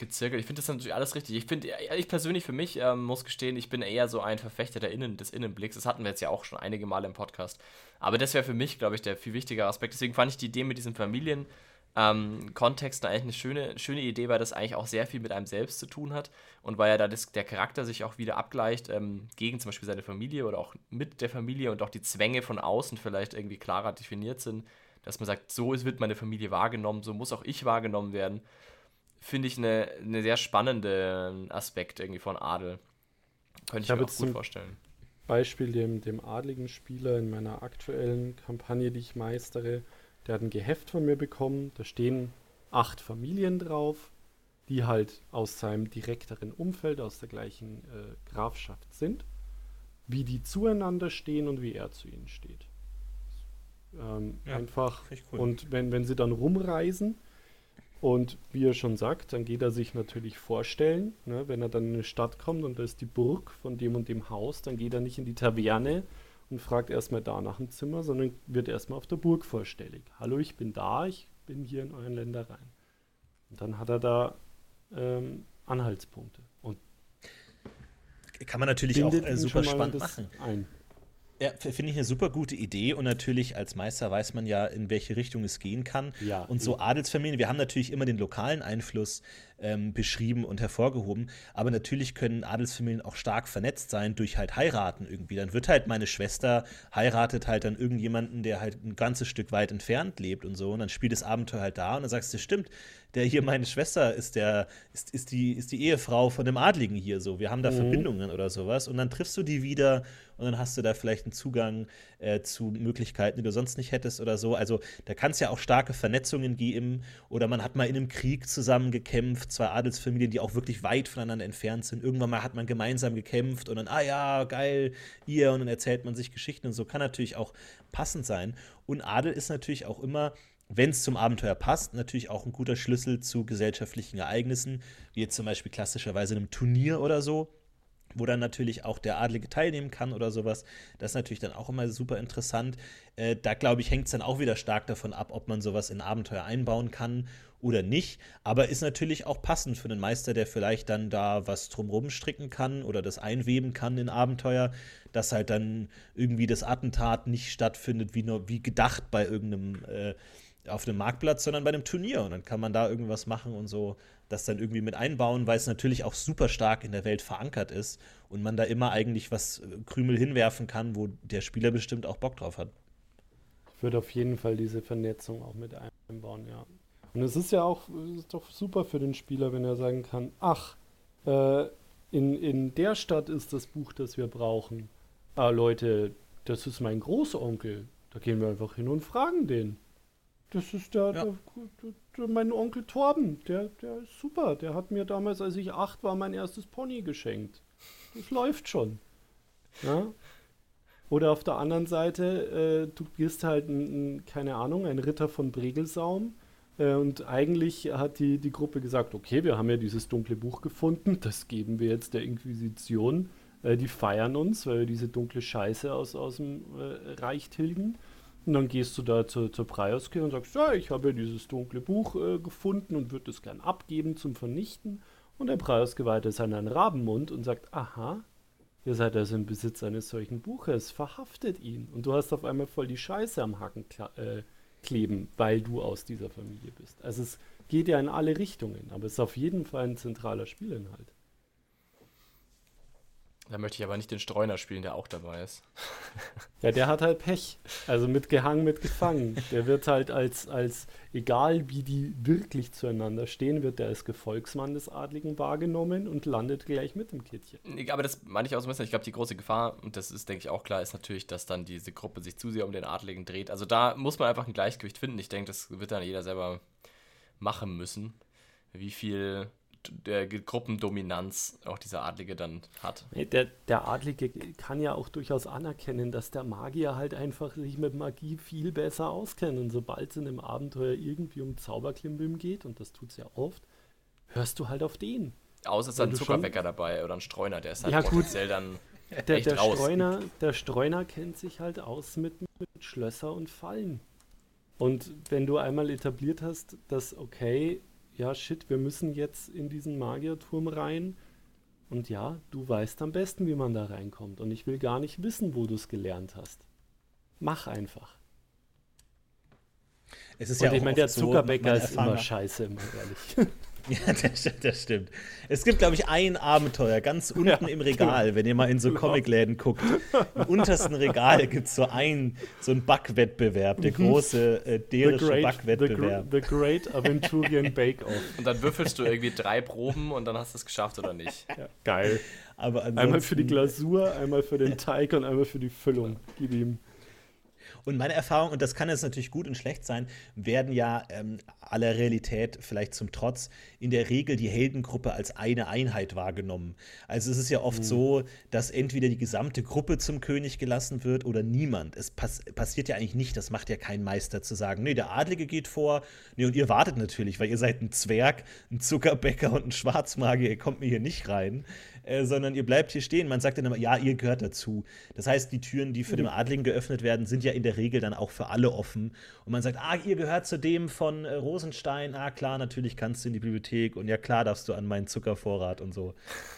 gezirkelt. Ich finde das natürlich alles richtig. Ich finde, ich persönlich für mich ähm, muss gestehen, ich bin eher so ein Verfechter der Innen, des Innenblicks. Das hatten wir jetzt ja auch schon einige Male im Podcast. Aber das wäre für mich, glaube ich, der viel wichtigere Aspekt. Deswegen fand ich die Idee mit diesem Familienkontext ähm, eigentlich eine schöne, schöne Idee, weil das eigentlich auch sehr viel mit einem selbst zu tun hat und weil ja da das, der Charakter sich auch wieder abgleicht ähm, gegen zum Beispiel seine Familie oder auch mit der Familie und auch die Zwänge von außen vielleicht irgendwie klarer definiert sind, dass man sagt, so wird meine Familie wahrgenommen, so muss auch ich wahrgenommen werden finde ich eine, eine sehr spannende Aspekt irgendwie von Adel. Könnte ich, ich mir auch gut vorstellen. Beispiel dem, dem adligen Spieler in meiner aktuellen Kampagne, die ich meistere, der hat ein Geheft von mir bekommen. Da stehen acht Familien drauf, die halt aus seinem direkteren Umfeld, aus der gleichen äh, Grafschaft sind, wie die zueinander stehen und wie er zu ihnen steht. Ähm, ja, einfach. Cool. Und wenn, wenn sie dann rumreisen, und wie er schon sagt, dann geht er sich natürlich vorstellen, ne, wenn er dann in eine Stadt kommt und da ist die Burg von dem und dem Haus, dann geht er nicht in die Taverne und fragt erstmal da nach dem Zimmer, sondern wird erstmal auf der Burg vorstellig. Hallo, ich bin da, ich bin hier in euren Ländereien. Und dann hat er da ähm, Anhaltspunkte. Und kann man natürlich auch äh, super spannend machen. Ein. Ja, finde ich eine super gute Idee und natürlich als Meister weiß man ja, in welche Richtung es gehen kann. Ja, und so Adelsfamilien, wir haben natürlich immer den lokalen Einfluss ähm, beschrieben und hervorgehoben, aber natürlich können Adelsfamilien auch stark vernetzt sein durch halt heiraten irgendwie. Dann wird halt meine Schwester heiratet halt dann irgendjemanden, der halt ein ganzes Stück weit entfernt lebt und so und dann spielt das Abenteuer halt da und dann sagst du, stimmt, der hier meine Schwester ist der ist, ist die ist die Ehefrau von dem Adligen hier so. Wir haben da mhm. Verbindungen oder sowas und dann triffst du die wieder und dann hast du da vielleicht einen Zugang äh, zu Möglichkeiten, die du sonst nicht hättest oder so. Also da kann es ja auch starke Vernetzungen geben oder man hat mal in einem Krieg zusammen gekämpft, zwei Adelsfamilien, die auch wirklich weit voneinander entfernt sind. Irgendwann mal hat man gemeinsam gekämpft und dann, ah ja, geil, ihr und dann erzählt man sich Geschichten und so. Kann natürlich auch passend sein. Und Adel ist natürlich auch immer wenn es zum Abenteuer passt, natürlich auch ein guter Schlüssel zu gesellschaftlichen Ereignissen, wie jetzt zum Beispiel klassischerweise einem Turnier oder so wo dann natürlich auch der Adlige teilnehmen kann oder sowas. Das ist natürlich dann auch immer super interessant. Äh, da glaube ich, hängt es dann auch wieder stark davon ab, ob man sowas in Abenteuer einbauen kann oder nicht. Aber ist natürlich auch passend für einen Meister, der vielleicht dann da was drumrum stricken kann oder das einweben kann in Abenteuer, dass halt dann irgendwie das Attentat nicht stattfindet, wie, nur, wie gedacht bei irgendeinem. Äh, auf einem Marktplatz, sondern bei einem Turnier. Und dann kann man da irgendwas machen und so das dann irgendwie mit einbauen, weil es natürlich auch super stark in der Welt verankert ist und man da immer eigentlich was äh, Krümel hinwerfen kann, wo der Spieler bestimmt auch Bock drauf hat. Ich würde auf jeden Fall diese Vernetzung auch mit einbauen, ja. Und es ist ja auch ist doch super für den Spieler, wenn er sagen kann, ach, äh, in, in der Stadt ist das Buch, das wir brauchen. Ah, Leute, das ist mein Großonkel. Da gehen wir einfach hin und fragen den. Das ist der, ja. der, der, mein Onkel Torben. Der, der ist super. Der hat mir damals, als ich acht war, mein erstes Pony geschenkt. Das läuft schon. Ja? Oder auf der anderen Seite, äh, du bist halt, ein, ein, keine Ahnung, ein Ritter von Bregelsaum. Äh, und eigentlich hat die, die Gruppe gesagt, okay, wir haben ja dieses dunkle Buch gefunden, das geben wir jetzt der Inquisition. Äh, die feiern uns, weil wir diese dunkle Scheiße aus, aus dem äh, Reich tilgen. Und dann gehst du da zur, zur Preioske und sagst, ja, ich habe ja dieses dunkle Buch äh, gefunden und würde es gern abgeben zum Vernichten. Und der Preioske weiter seinen Rabenmund und sagt, aha, ihr seid also im Besitz eines solchen Buches, verhaftet ihn. Und du hast auf einmal voll die Scheiße am Haken äh, kleben, weil du aus dieser Familie bist. Also es geht ja in alle Richtungen, aber es ist auf jeden Fall ein zentraler Spielinhalt. Da möchte ich aber nicht den Streuner spielen, der auch dabei ist. Ja, der hat halt Pech. Also mit gehangen, mit gefangen. Der wird halt als, als, egal wie die wirklich zueinander stehen, wird der als Gefolgsmann des Adligen wahrgenommen und landet gleich mit dem Kittchen. Aber das meine ich auch so ein bisschen. Ich glaube, die große Gefahr, und das ist, denke ich, auch klar, ist natürlich, dass dann diese Gruppe sich zu sehr um den Adligen dreht. Also da muss man einfach ein Gleichgewicht finden. Ich denke, das wird dann jeder selber machen müssen. Wie viel der Gruppendominanz auch dieser Adlige dann hat. Der, der Adlige kann ja auch durchaus anerkennen, dass der Magier halt einfach sich mit Magie viel besser auskennt. Und sobald es in einem Abenteuer irgendwie um Zauberklimbim geht, und das tut es ja oft, hörst du halt auf den. Außer es ist ein Zuckerbäcker schon... dabei oder ein Streuner, der ist halt ja, potenziell dann der, der Streuner, der Streuner kennt sich halt aus mit, mit Schlösser und Fallen. Und wenn du einmal etabliert hast, dass, okay, ja, shit, wir müssen jetzt in diesen Magierturm rein. Und ja, du weißt am besten, wie man da reinkommt. Und ich will gar nicht wissen, wo du es gelernt hast. Mach einfach. Es ist Und ja ich meine, der Zuckerbäcker so, ist immer scheiße, immer ehrlich. Ja, das, das stimmt. Es gibt, glaube ich, ein Abenteuer ganz unten ja, im Regal, wenn ihr mal in so Comicläden guckt. Im untersten Regal gibt es so ein so einen Backwettbewerb, der mhm. große äh, derische Backwettbewerb. The, the, Great Aventurian Bake Off. Und dann würfelst du irgendwie drei Proben und dann hast du es geschafft oder nicht. Ja. Geil. Aber einmal für die Glasur, einmal für den Teig und einmal für die Füllung. Gib ihm. Und meine Erfahrung, und das kann jetzt natürlich gut und schlecht sein, werden ja ähm, aller Realität vielleicht zum Trotz in der Regel die Heldengruppe als eine Einheit wahrgenommen. Also es ist ja oft mhm. so, dass entweder die gesamte Gruppe zum König gelassen wird oder niemand. Es pass passiert ja eigentlich nicht, das macht ja kein Meister zu sagen, nee, der Adlige geht vor, nee, und ihr wartet natürlich, weil ihr seid ein Zwerg, ein Zuckerbäcker und ein Schwarzmagier, ihr kommt mir hier nicht rein. Äh, sondern ihr bleibt hier stehen. Man sagt dann immer, ja, ihr gehört dazu. Das heißt, die Türen, die für mhm. den Adligen geöffnet werden, sind ja in der Regel dann auch für alle offen. Und man sagt, ah, ihr gehört zu dem von äh, Rosenstein. Ah, klar, natürlich kannst du in die Bibliothek. Und ja, klar darfst du an meinen Zuckervorrat und so.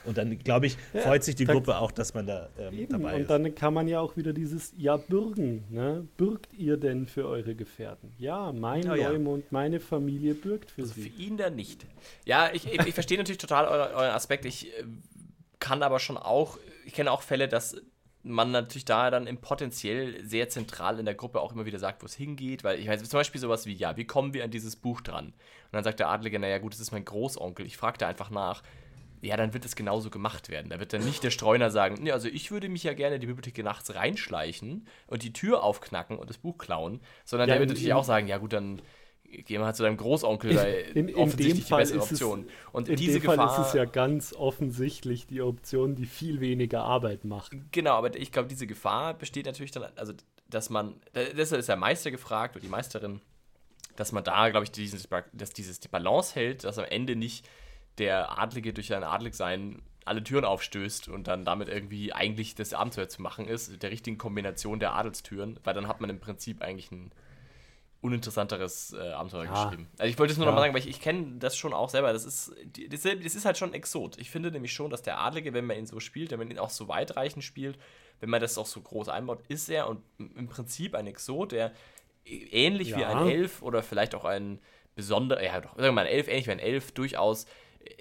Und dann, glaube ich, ja, freut sich die Gruppe auch, dass man da ähm, dabei ist. Und dann kann man ja auch wieder dieses, ja, bürgen. Ne? Bürgt ihr denn für eure Gefährten? Ja, mein oh, Neumond, ja. meine Familie bürgt für also sie. Für ihn dann nicht. Ja, ich, ich, ich verstehe natürlich total euren, euren Aspekt. Ich äh, kann aber schon auch, ich kenne auch Fälle, dass man natürlich da dann im potenziell sehr zentral in der Gruppe auch immer wieder sagt, wo es hingeht, weil ich weiß zum Beispiel sowas wie, ja, wie kommen wir an dieses Buch dran? Und dann sagt der Adlige, naja gut, das ist mein Großonkel, ich frage da einfach nach. Ja, dann wird es genauso gemacht werden. Da wird dann nicht der Streuner sagen, nee, also ich würde mich ja gerne in die Bibliothek nachts reinschleichen und die Tür aufknacken und das Buch klauen, sondern ja, der wird natürlich auch sagen, ja gut, dann geh mal zu deinem Großonkel, weil in, in offensichtlich dem Fall die bessere Option. Es, und in diese dem Gefahr, Fall ist es ja ganz offensichtlich die Option, die viel weniger Arbeit macht. Genau, aber ich glaube, diese Gefahr besteht natürlich dann, also dass man, deshalb ist der Meister gefragt oder die Meisterin, dass man da, glaube ich, dieses, dass dieses die Balance hält, dass am Ende nicht der Adlige durch ein Adligsein alle Türen aufstößt und dann damit irgendwie eigentlich das Abenteuer zu machen ist, der richtigen Kombination der Adelstüren, weil dann hat man im Prinzip eigentlich ein uninteressanteres äh, Abenteuer ja. geschrieben. Also ich wollte es nur ja. nochmal sagen, weil ich, ich kenne das schon auch selber. Das ist, das, das ist halt schon Exot. Ich finde nämlich schon, dass der Adlige, wenn man ihn so spielt, wenn man ihn auch so weitreichend spielt, wenn man das auch so groß einbaut, ist er und im Prinzip ein Exot, der ähnlich ja. wie ein Elf oder vielleicht auch ein besonderer, ja doch, sagen wir mal ein Elf, ähnlich wie ein Elf, durchaus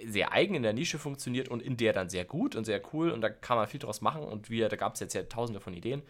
sehr eigen in der Nische funktioniert und in der dann sehr gut und sehr cool und da kann man viel draus machen und wir, da gab es jetzt ja tausende von Ideen.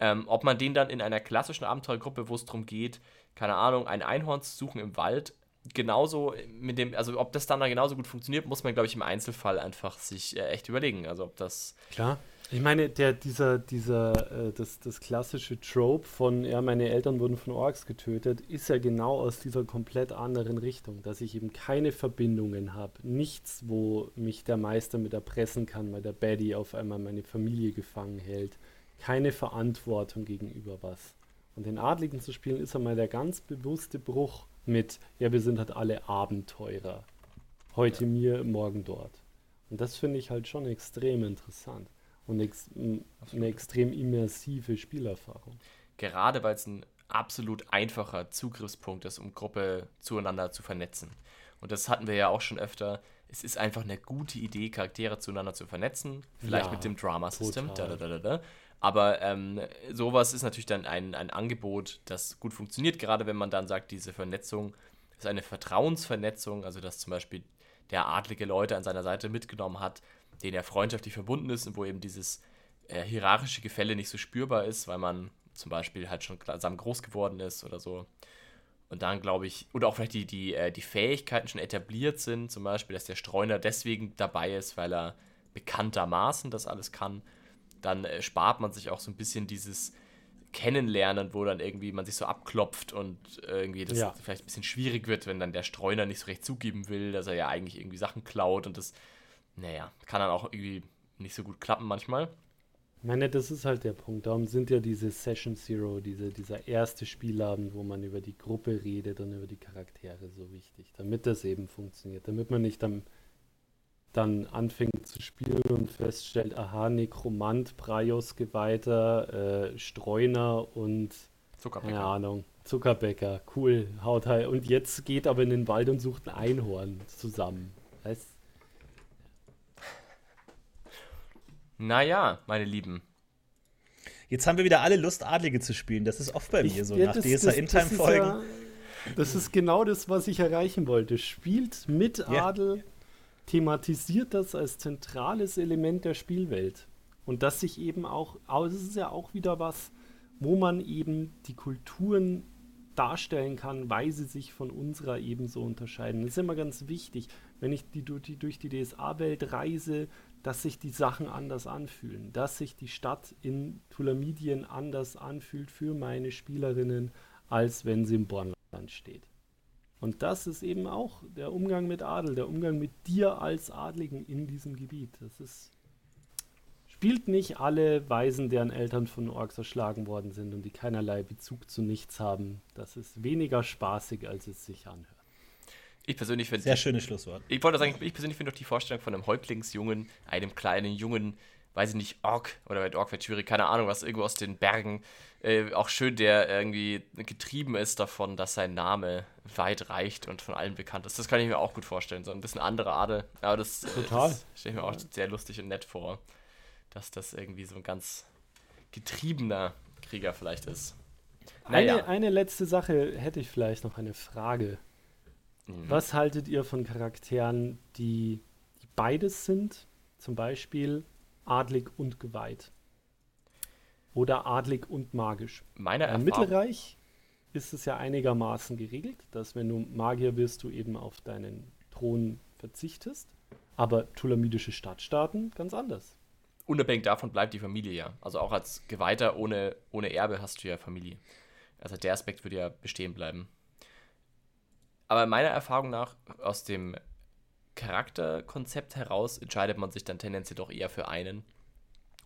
Ähm, ob man den dann in einer klassischen Abenteuergruppe, wo es darum geht, keine Ahnung, ein Einhorn zu suchen im Wald, genauso mit dem, also ob das dann da genauso gut funktioniert, muss man, glaube ich, im Einzelfall einfach sich äh, echt überlegen. Also ob das. Klar. Ich meine, der, dieser, dieser, äh, das, das klassische Trope von, ja, meine Eltern wurden von Orks getötet, ist ja genau aus dieser komplett anderen Richtung, dass ich eben keine Verbindungen habe. Nichts, wo mich der Meister mit erpressen kann, weil der Baddy auf einmal meine Familie gefangen hält keine Verantwortung gegenüber was. Und den Adligen zu spielen ist einmal der ganz bewusste Bruch mit, ja, wir sind halt alle Abenteurer. Heute ja. mir, morgen dort. Und das finde ich halt schon extrem interessant und ex eine extrem immersive Spielerfahrung. Gerade weil es ein absolut einfacher Zugriffspunkt ist, um Gruppe zueinander zu vernetzen. Und das hatten wir ja auch schon öfter. Es ist einfach eine gute Idee, Charaktere zueinander zu vernetzen. Vielleicht ja, mit dem Drama-System. Aber ähm, sowas ist natürlich dann ein, ein Angebot, das gut funktioniert, gerade wenn man dann sagt, diese Vernetzung ist eine Vertrauensvernetzung, also dass zum Beispiel der adlige Leute an seiner Seite mitgenommen hat, denen er freundschaftlich verbunden ist und wo eben dieses äh, hierarchische Gefälle nicht so spürbar ist, weil man zum Beispiel halt schon zusammen groß geworden ist oder so. Und dann glaube ich, oder auch vielleicht die, die, äh, die Fähigkeiten schon etabliert sind, zum Beispiel, dass der Streuner deswegen dabei ist, weil er bekanntermaßen das alles kann dann äh, spart man sich auch so ein bisschen dieses Kennenlernen, wo dann irgendwie man sich so abklopft und irgendwie das ja. vielleicht ein bisschen schwierig wird, wenn dann der Streuner nicht so recht zugeben will, dass er ja eigentlich irgendwie Sachen klaut und das, naja, kann dann auch irgendwie nicht so gut klappen manchmal. Ich meine, das ist halt der Punkt. Darum sind ja diese Session Zero, diese, dieser erste Spielabend, wo man über die Gruppe redet und über die Charaktere so wichtig, damit das eben funktioniert, damit man nicht am dann anfängt zu spielen und feststellt, aha, Nekromant, Praios Geweihter, äh, Streuner und Zuckerbäcker. keine Ahnung, Zuckerbäcker, cool, haut halt. Und jetzt geht aber in den Wald und sucht ein Einhorn zusammen. Weißt Naja, meine Lieben. Jetzt haben wir wieder alle Lust, Adlige zu spielen. Das ist oft bei ich, mir so ja, nach DSA In-Time-Folgen. Ja, das ist genau das, was ich erreichen wollte. Spielt mit Adel. Ja thematisiert das als zentrales Element der Spielwelt. Und das sich eben auch, es ist ja auch wieder was, wo man eben die Kulturen darstellen kann, weil sie sich von unserer ebenso unterscheiden. Das ist immer ganz wichtig, wenn ich die, die durch die DSA-Welt reise, dass sich die Sachen anders anfühlen, dass sich die Stadt in Tulamidien anders anfühlt für meine Spielerinnen, als wenn sie im Bornland steht. Und das ist eben auch der Umgang mit Adel, der Umgang mit dir als Adligen in diesem Gebiet. Das ist spielt nicht alle Weisen, deren Eltern von Orks erschlagen worden sind und die keinerlei Bezug zu nichts haben. Das ist weniger spaßig, als es sich anhört. Ich persönlich finde. Sehr schönes Schlusswort. Ich wollte sagen, ich persönlich finde auch die Vorstellung von einem Häuptlingsjungen, einem kleinen Jungen, weiß ich nicht, Ork oder mit Ork wird keine Ahnung, was irgendwo aus den Bergen. Äh, auch schön, der irgendwie getrieben ist davon, dass sein Name weit reicht und von allen bekannt ist. Das kann ich mir auch gut vorstellen. So ein bisschen andere Adel. Aber das, Total. das stelle ich mir auch sehr lustig und nett vor, dass das irgendwie so ein ganz getriebener Krieger vielleicht ist. Naja. Eine, eine letzte Sache hätte ich vielleicht noch eine Frage. Mhm. Was haltet ihr von Charakteren, die, die beides sind? Zum Beispiel adlig und geweiht. oder adlig und magisch. Meine Im Mittelreich ist es ja einigermaßen geregelt, dass wenn du Magier wirst, du eben auf deinen Thron verzichtest. Aber tulamidische Stadtstaaten ganz anders. Unabhängig davon bleibt die Familie ja. Also auch als Geweihter ohne, ohne Erbe hast du ja Familie. Also der Aspekt würde ja bestehen bleiben. Aber meiner Erfahrung nach, aus dem Charakterkonzept heraus, entscheidet man sich dann tendenziell doch eher für einen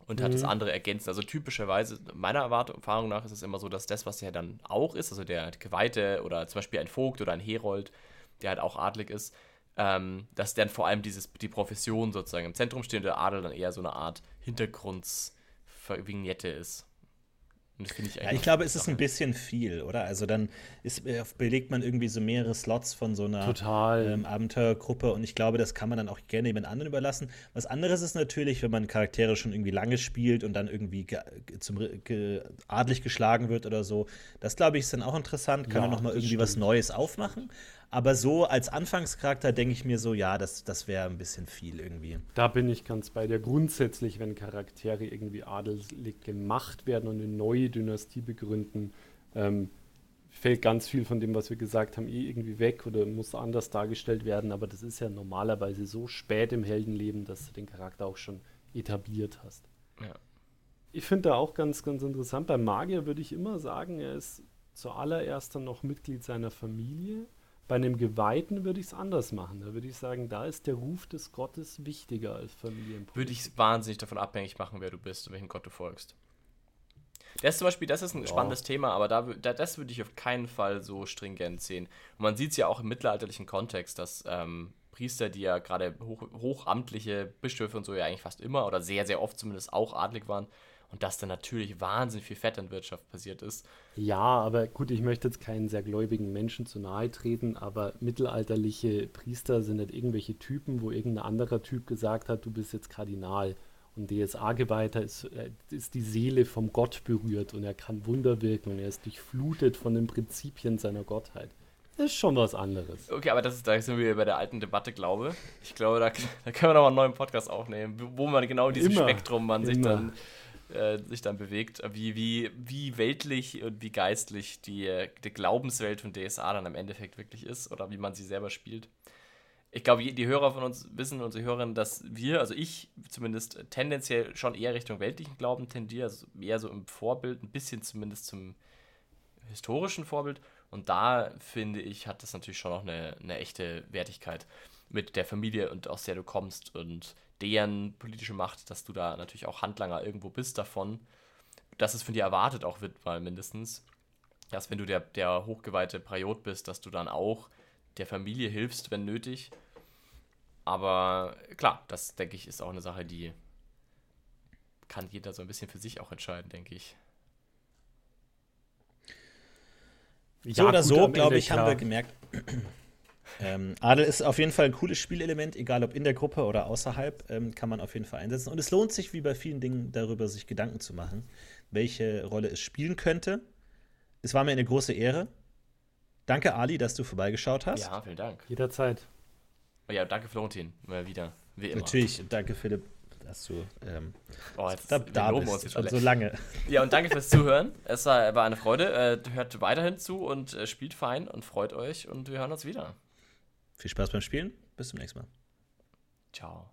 und mhm. hat das mhm. andere ergänzt. Also typischerweise, meiner Erfahrung nach ist es immer so, dass das, was er dann auch ist, also der Geweihte oder zum Beispiel ein Vogt oder ein Herold, der halt auch adlig ist, ähm, dass dann vor allem dieses, die Profession sozusagen im Zentrum steht und der Adel dann eher so eine Art Hintergrundsvignette ist. Und das finde ich eigentlich. Ja, ich glaube, es ist ein bisschen viel, oder? Also dann ist, äh, belegt man irgendwie so mehrere Slots von so einer ähm, Abenteuergruppe und ich glaube, das kann man dann auch gerne jemand anderen überlassen. Was anderes ist natürlich, wenn man Charaktere schon irgendwie lange spielt und dann irgendwie ge zum, ge adlig geschlagen wird oder so. Das glaube ich ist dann auch interessant, kann ja, man noch mal irgendwie stimmt. was Neues aufmachen. Aber so als Anfangscharakter denke ich mir so, ja, das, das wäre ein bisschen viel irgendwie. Da bin ich ganz bei dir. Grundsätzlich, wenn Charaktere irgendwie adelig gemacht werden und eine neue Dynastie begründen, ähm, fällt ganz viel von dem, was wir gesagt haben, eh irgendwie weg oder muss anders dargestellt werden. Aber das ist ja normalerweise so spät im Heldenleben, dass du den Charakter auch schon etabliert hast. Ja. Ich finde da auch ganz, ganz interessant. Beim Magier würde ich immer sagen, er ist zuallererst dann noch Mitglied seiner Familie bei einem Geweihten würde ich es anders machen. Da würde ich sagen, da ist der Ruf des Gottes wichtiger als Familienpolitik. Würde ich wahnsinnig davon abhängig machen, wer du bist und welchen Gott du folgst. Das ist zum Beispiel, das ist ein ja. spannendes Thema, aber da, da, das würde ich auf keinen Fall so stringent sehen. Und man sieht es ja auch im mittelalterlichen Kontext, dass ähm, Priester, die ja gerade hoch, hochamtliche Bischöfe und so ja eigentlich fast immer oder sehr, sehr oft zumindest auch adlig waren, und dass da natürlich wahnsinnig viel Vetternwirtschaft passiert ist. Ja, aber gut, ich möchte jetzt keinen sehr gläubigen Menschen zu nahe treten, aber mittelalterliche Priester sind nicht irgendwelche Typen, wo irgendein anderer Typ gesagt hat, du bist jetzt Kardinal. Und DSA-Geweihter ist, äh, ist die Seele vom Gott berührt und er kann Wunder wirken und er ist durchflutet von den Prinzipien seiner Gottheit. Das ist schon was anderes. Okay, aber das ist, da sind wir bei der alten Debatte, glaube ich. glaube, da, da können wir noch mal einen neuen Podcast aufnehmen, wo man genau dieses immer, Spektrum man sich dann äh, sich dann bewegt, wie, wie, wie weltlich und wie geistlich die, die Glaubenswelt von DSA dann im Endeffekt wirklich ist oder wie man sie selber spielt. Ich glaube, die Hörer von uns wissen, unsere Hörerinnen, dass wir, also ich zumindest tendenziell schon eher Richtung weltlichen Glauben tendiere, also eher so im Vorbild, ein bisschen zumindest zum historischen Vorbild. Und da finde ich, hat das natürlich schon noch eine, eine echte Wertigkeit mit der Familie und aus der du kommst und deren politische Macht, dass du da natürlich auch Handlanger irgendwo bist davon, dass es von dir erwartet auch wird, mal mindestens, dass wenn du der, der hochgeweihte Priot bist, dass du dann auch der Familie hilfst, wenn nötig. Aber klar, das denke ich ist auch eine Sache, die kann jeder so ein bisschen für sich auch entscheiden, denke ich. So ja, oder so, glaube ich, klar. haben wir gemerkt, ähm, Adel ist auf jeden Fall ein cooles Spielelement, egal ob in der Gruppe oder außerhalb, ähm, kann man auf jeden Fall einsetzen. Und es lohnt sich, wie bei vielen Dingen, darüber sich Gedanken zu machen, welche Rolle es spielen könnte. Es war mir eine große Ehre. Danke, Ali, dass du vorbeigeschaut hast. Ja, vielen Dank. Jederzeit. Oh ja, danke, Florentin. Mal wieder. Wie immer. Natürlich, danke, Philipp, dass du ähm, oh, jetzt, da, da bist. Schon so lange. Ja, und danke fürs Zuhören. Es war, war eine Freude. Äh, hört weiterhin zu und äh, spielt fein und freut euch. Und wir hören uns wieder. Viel Spaß beim Spielen. Bis zum nächsten Mal. Ciao.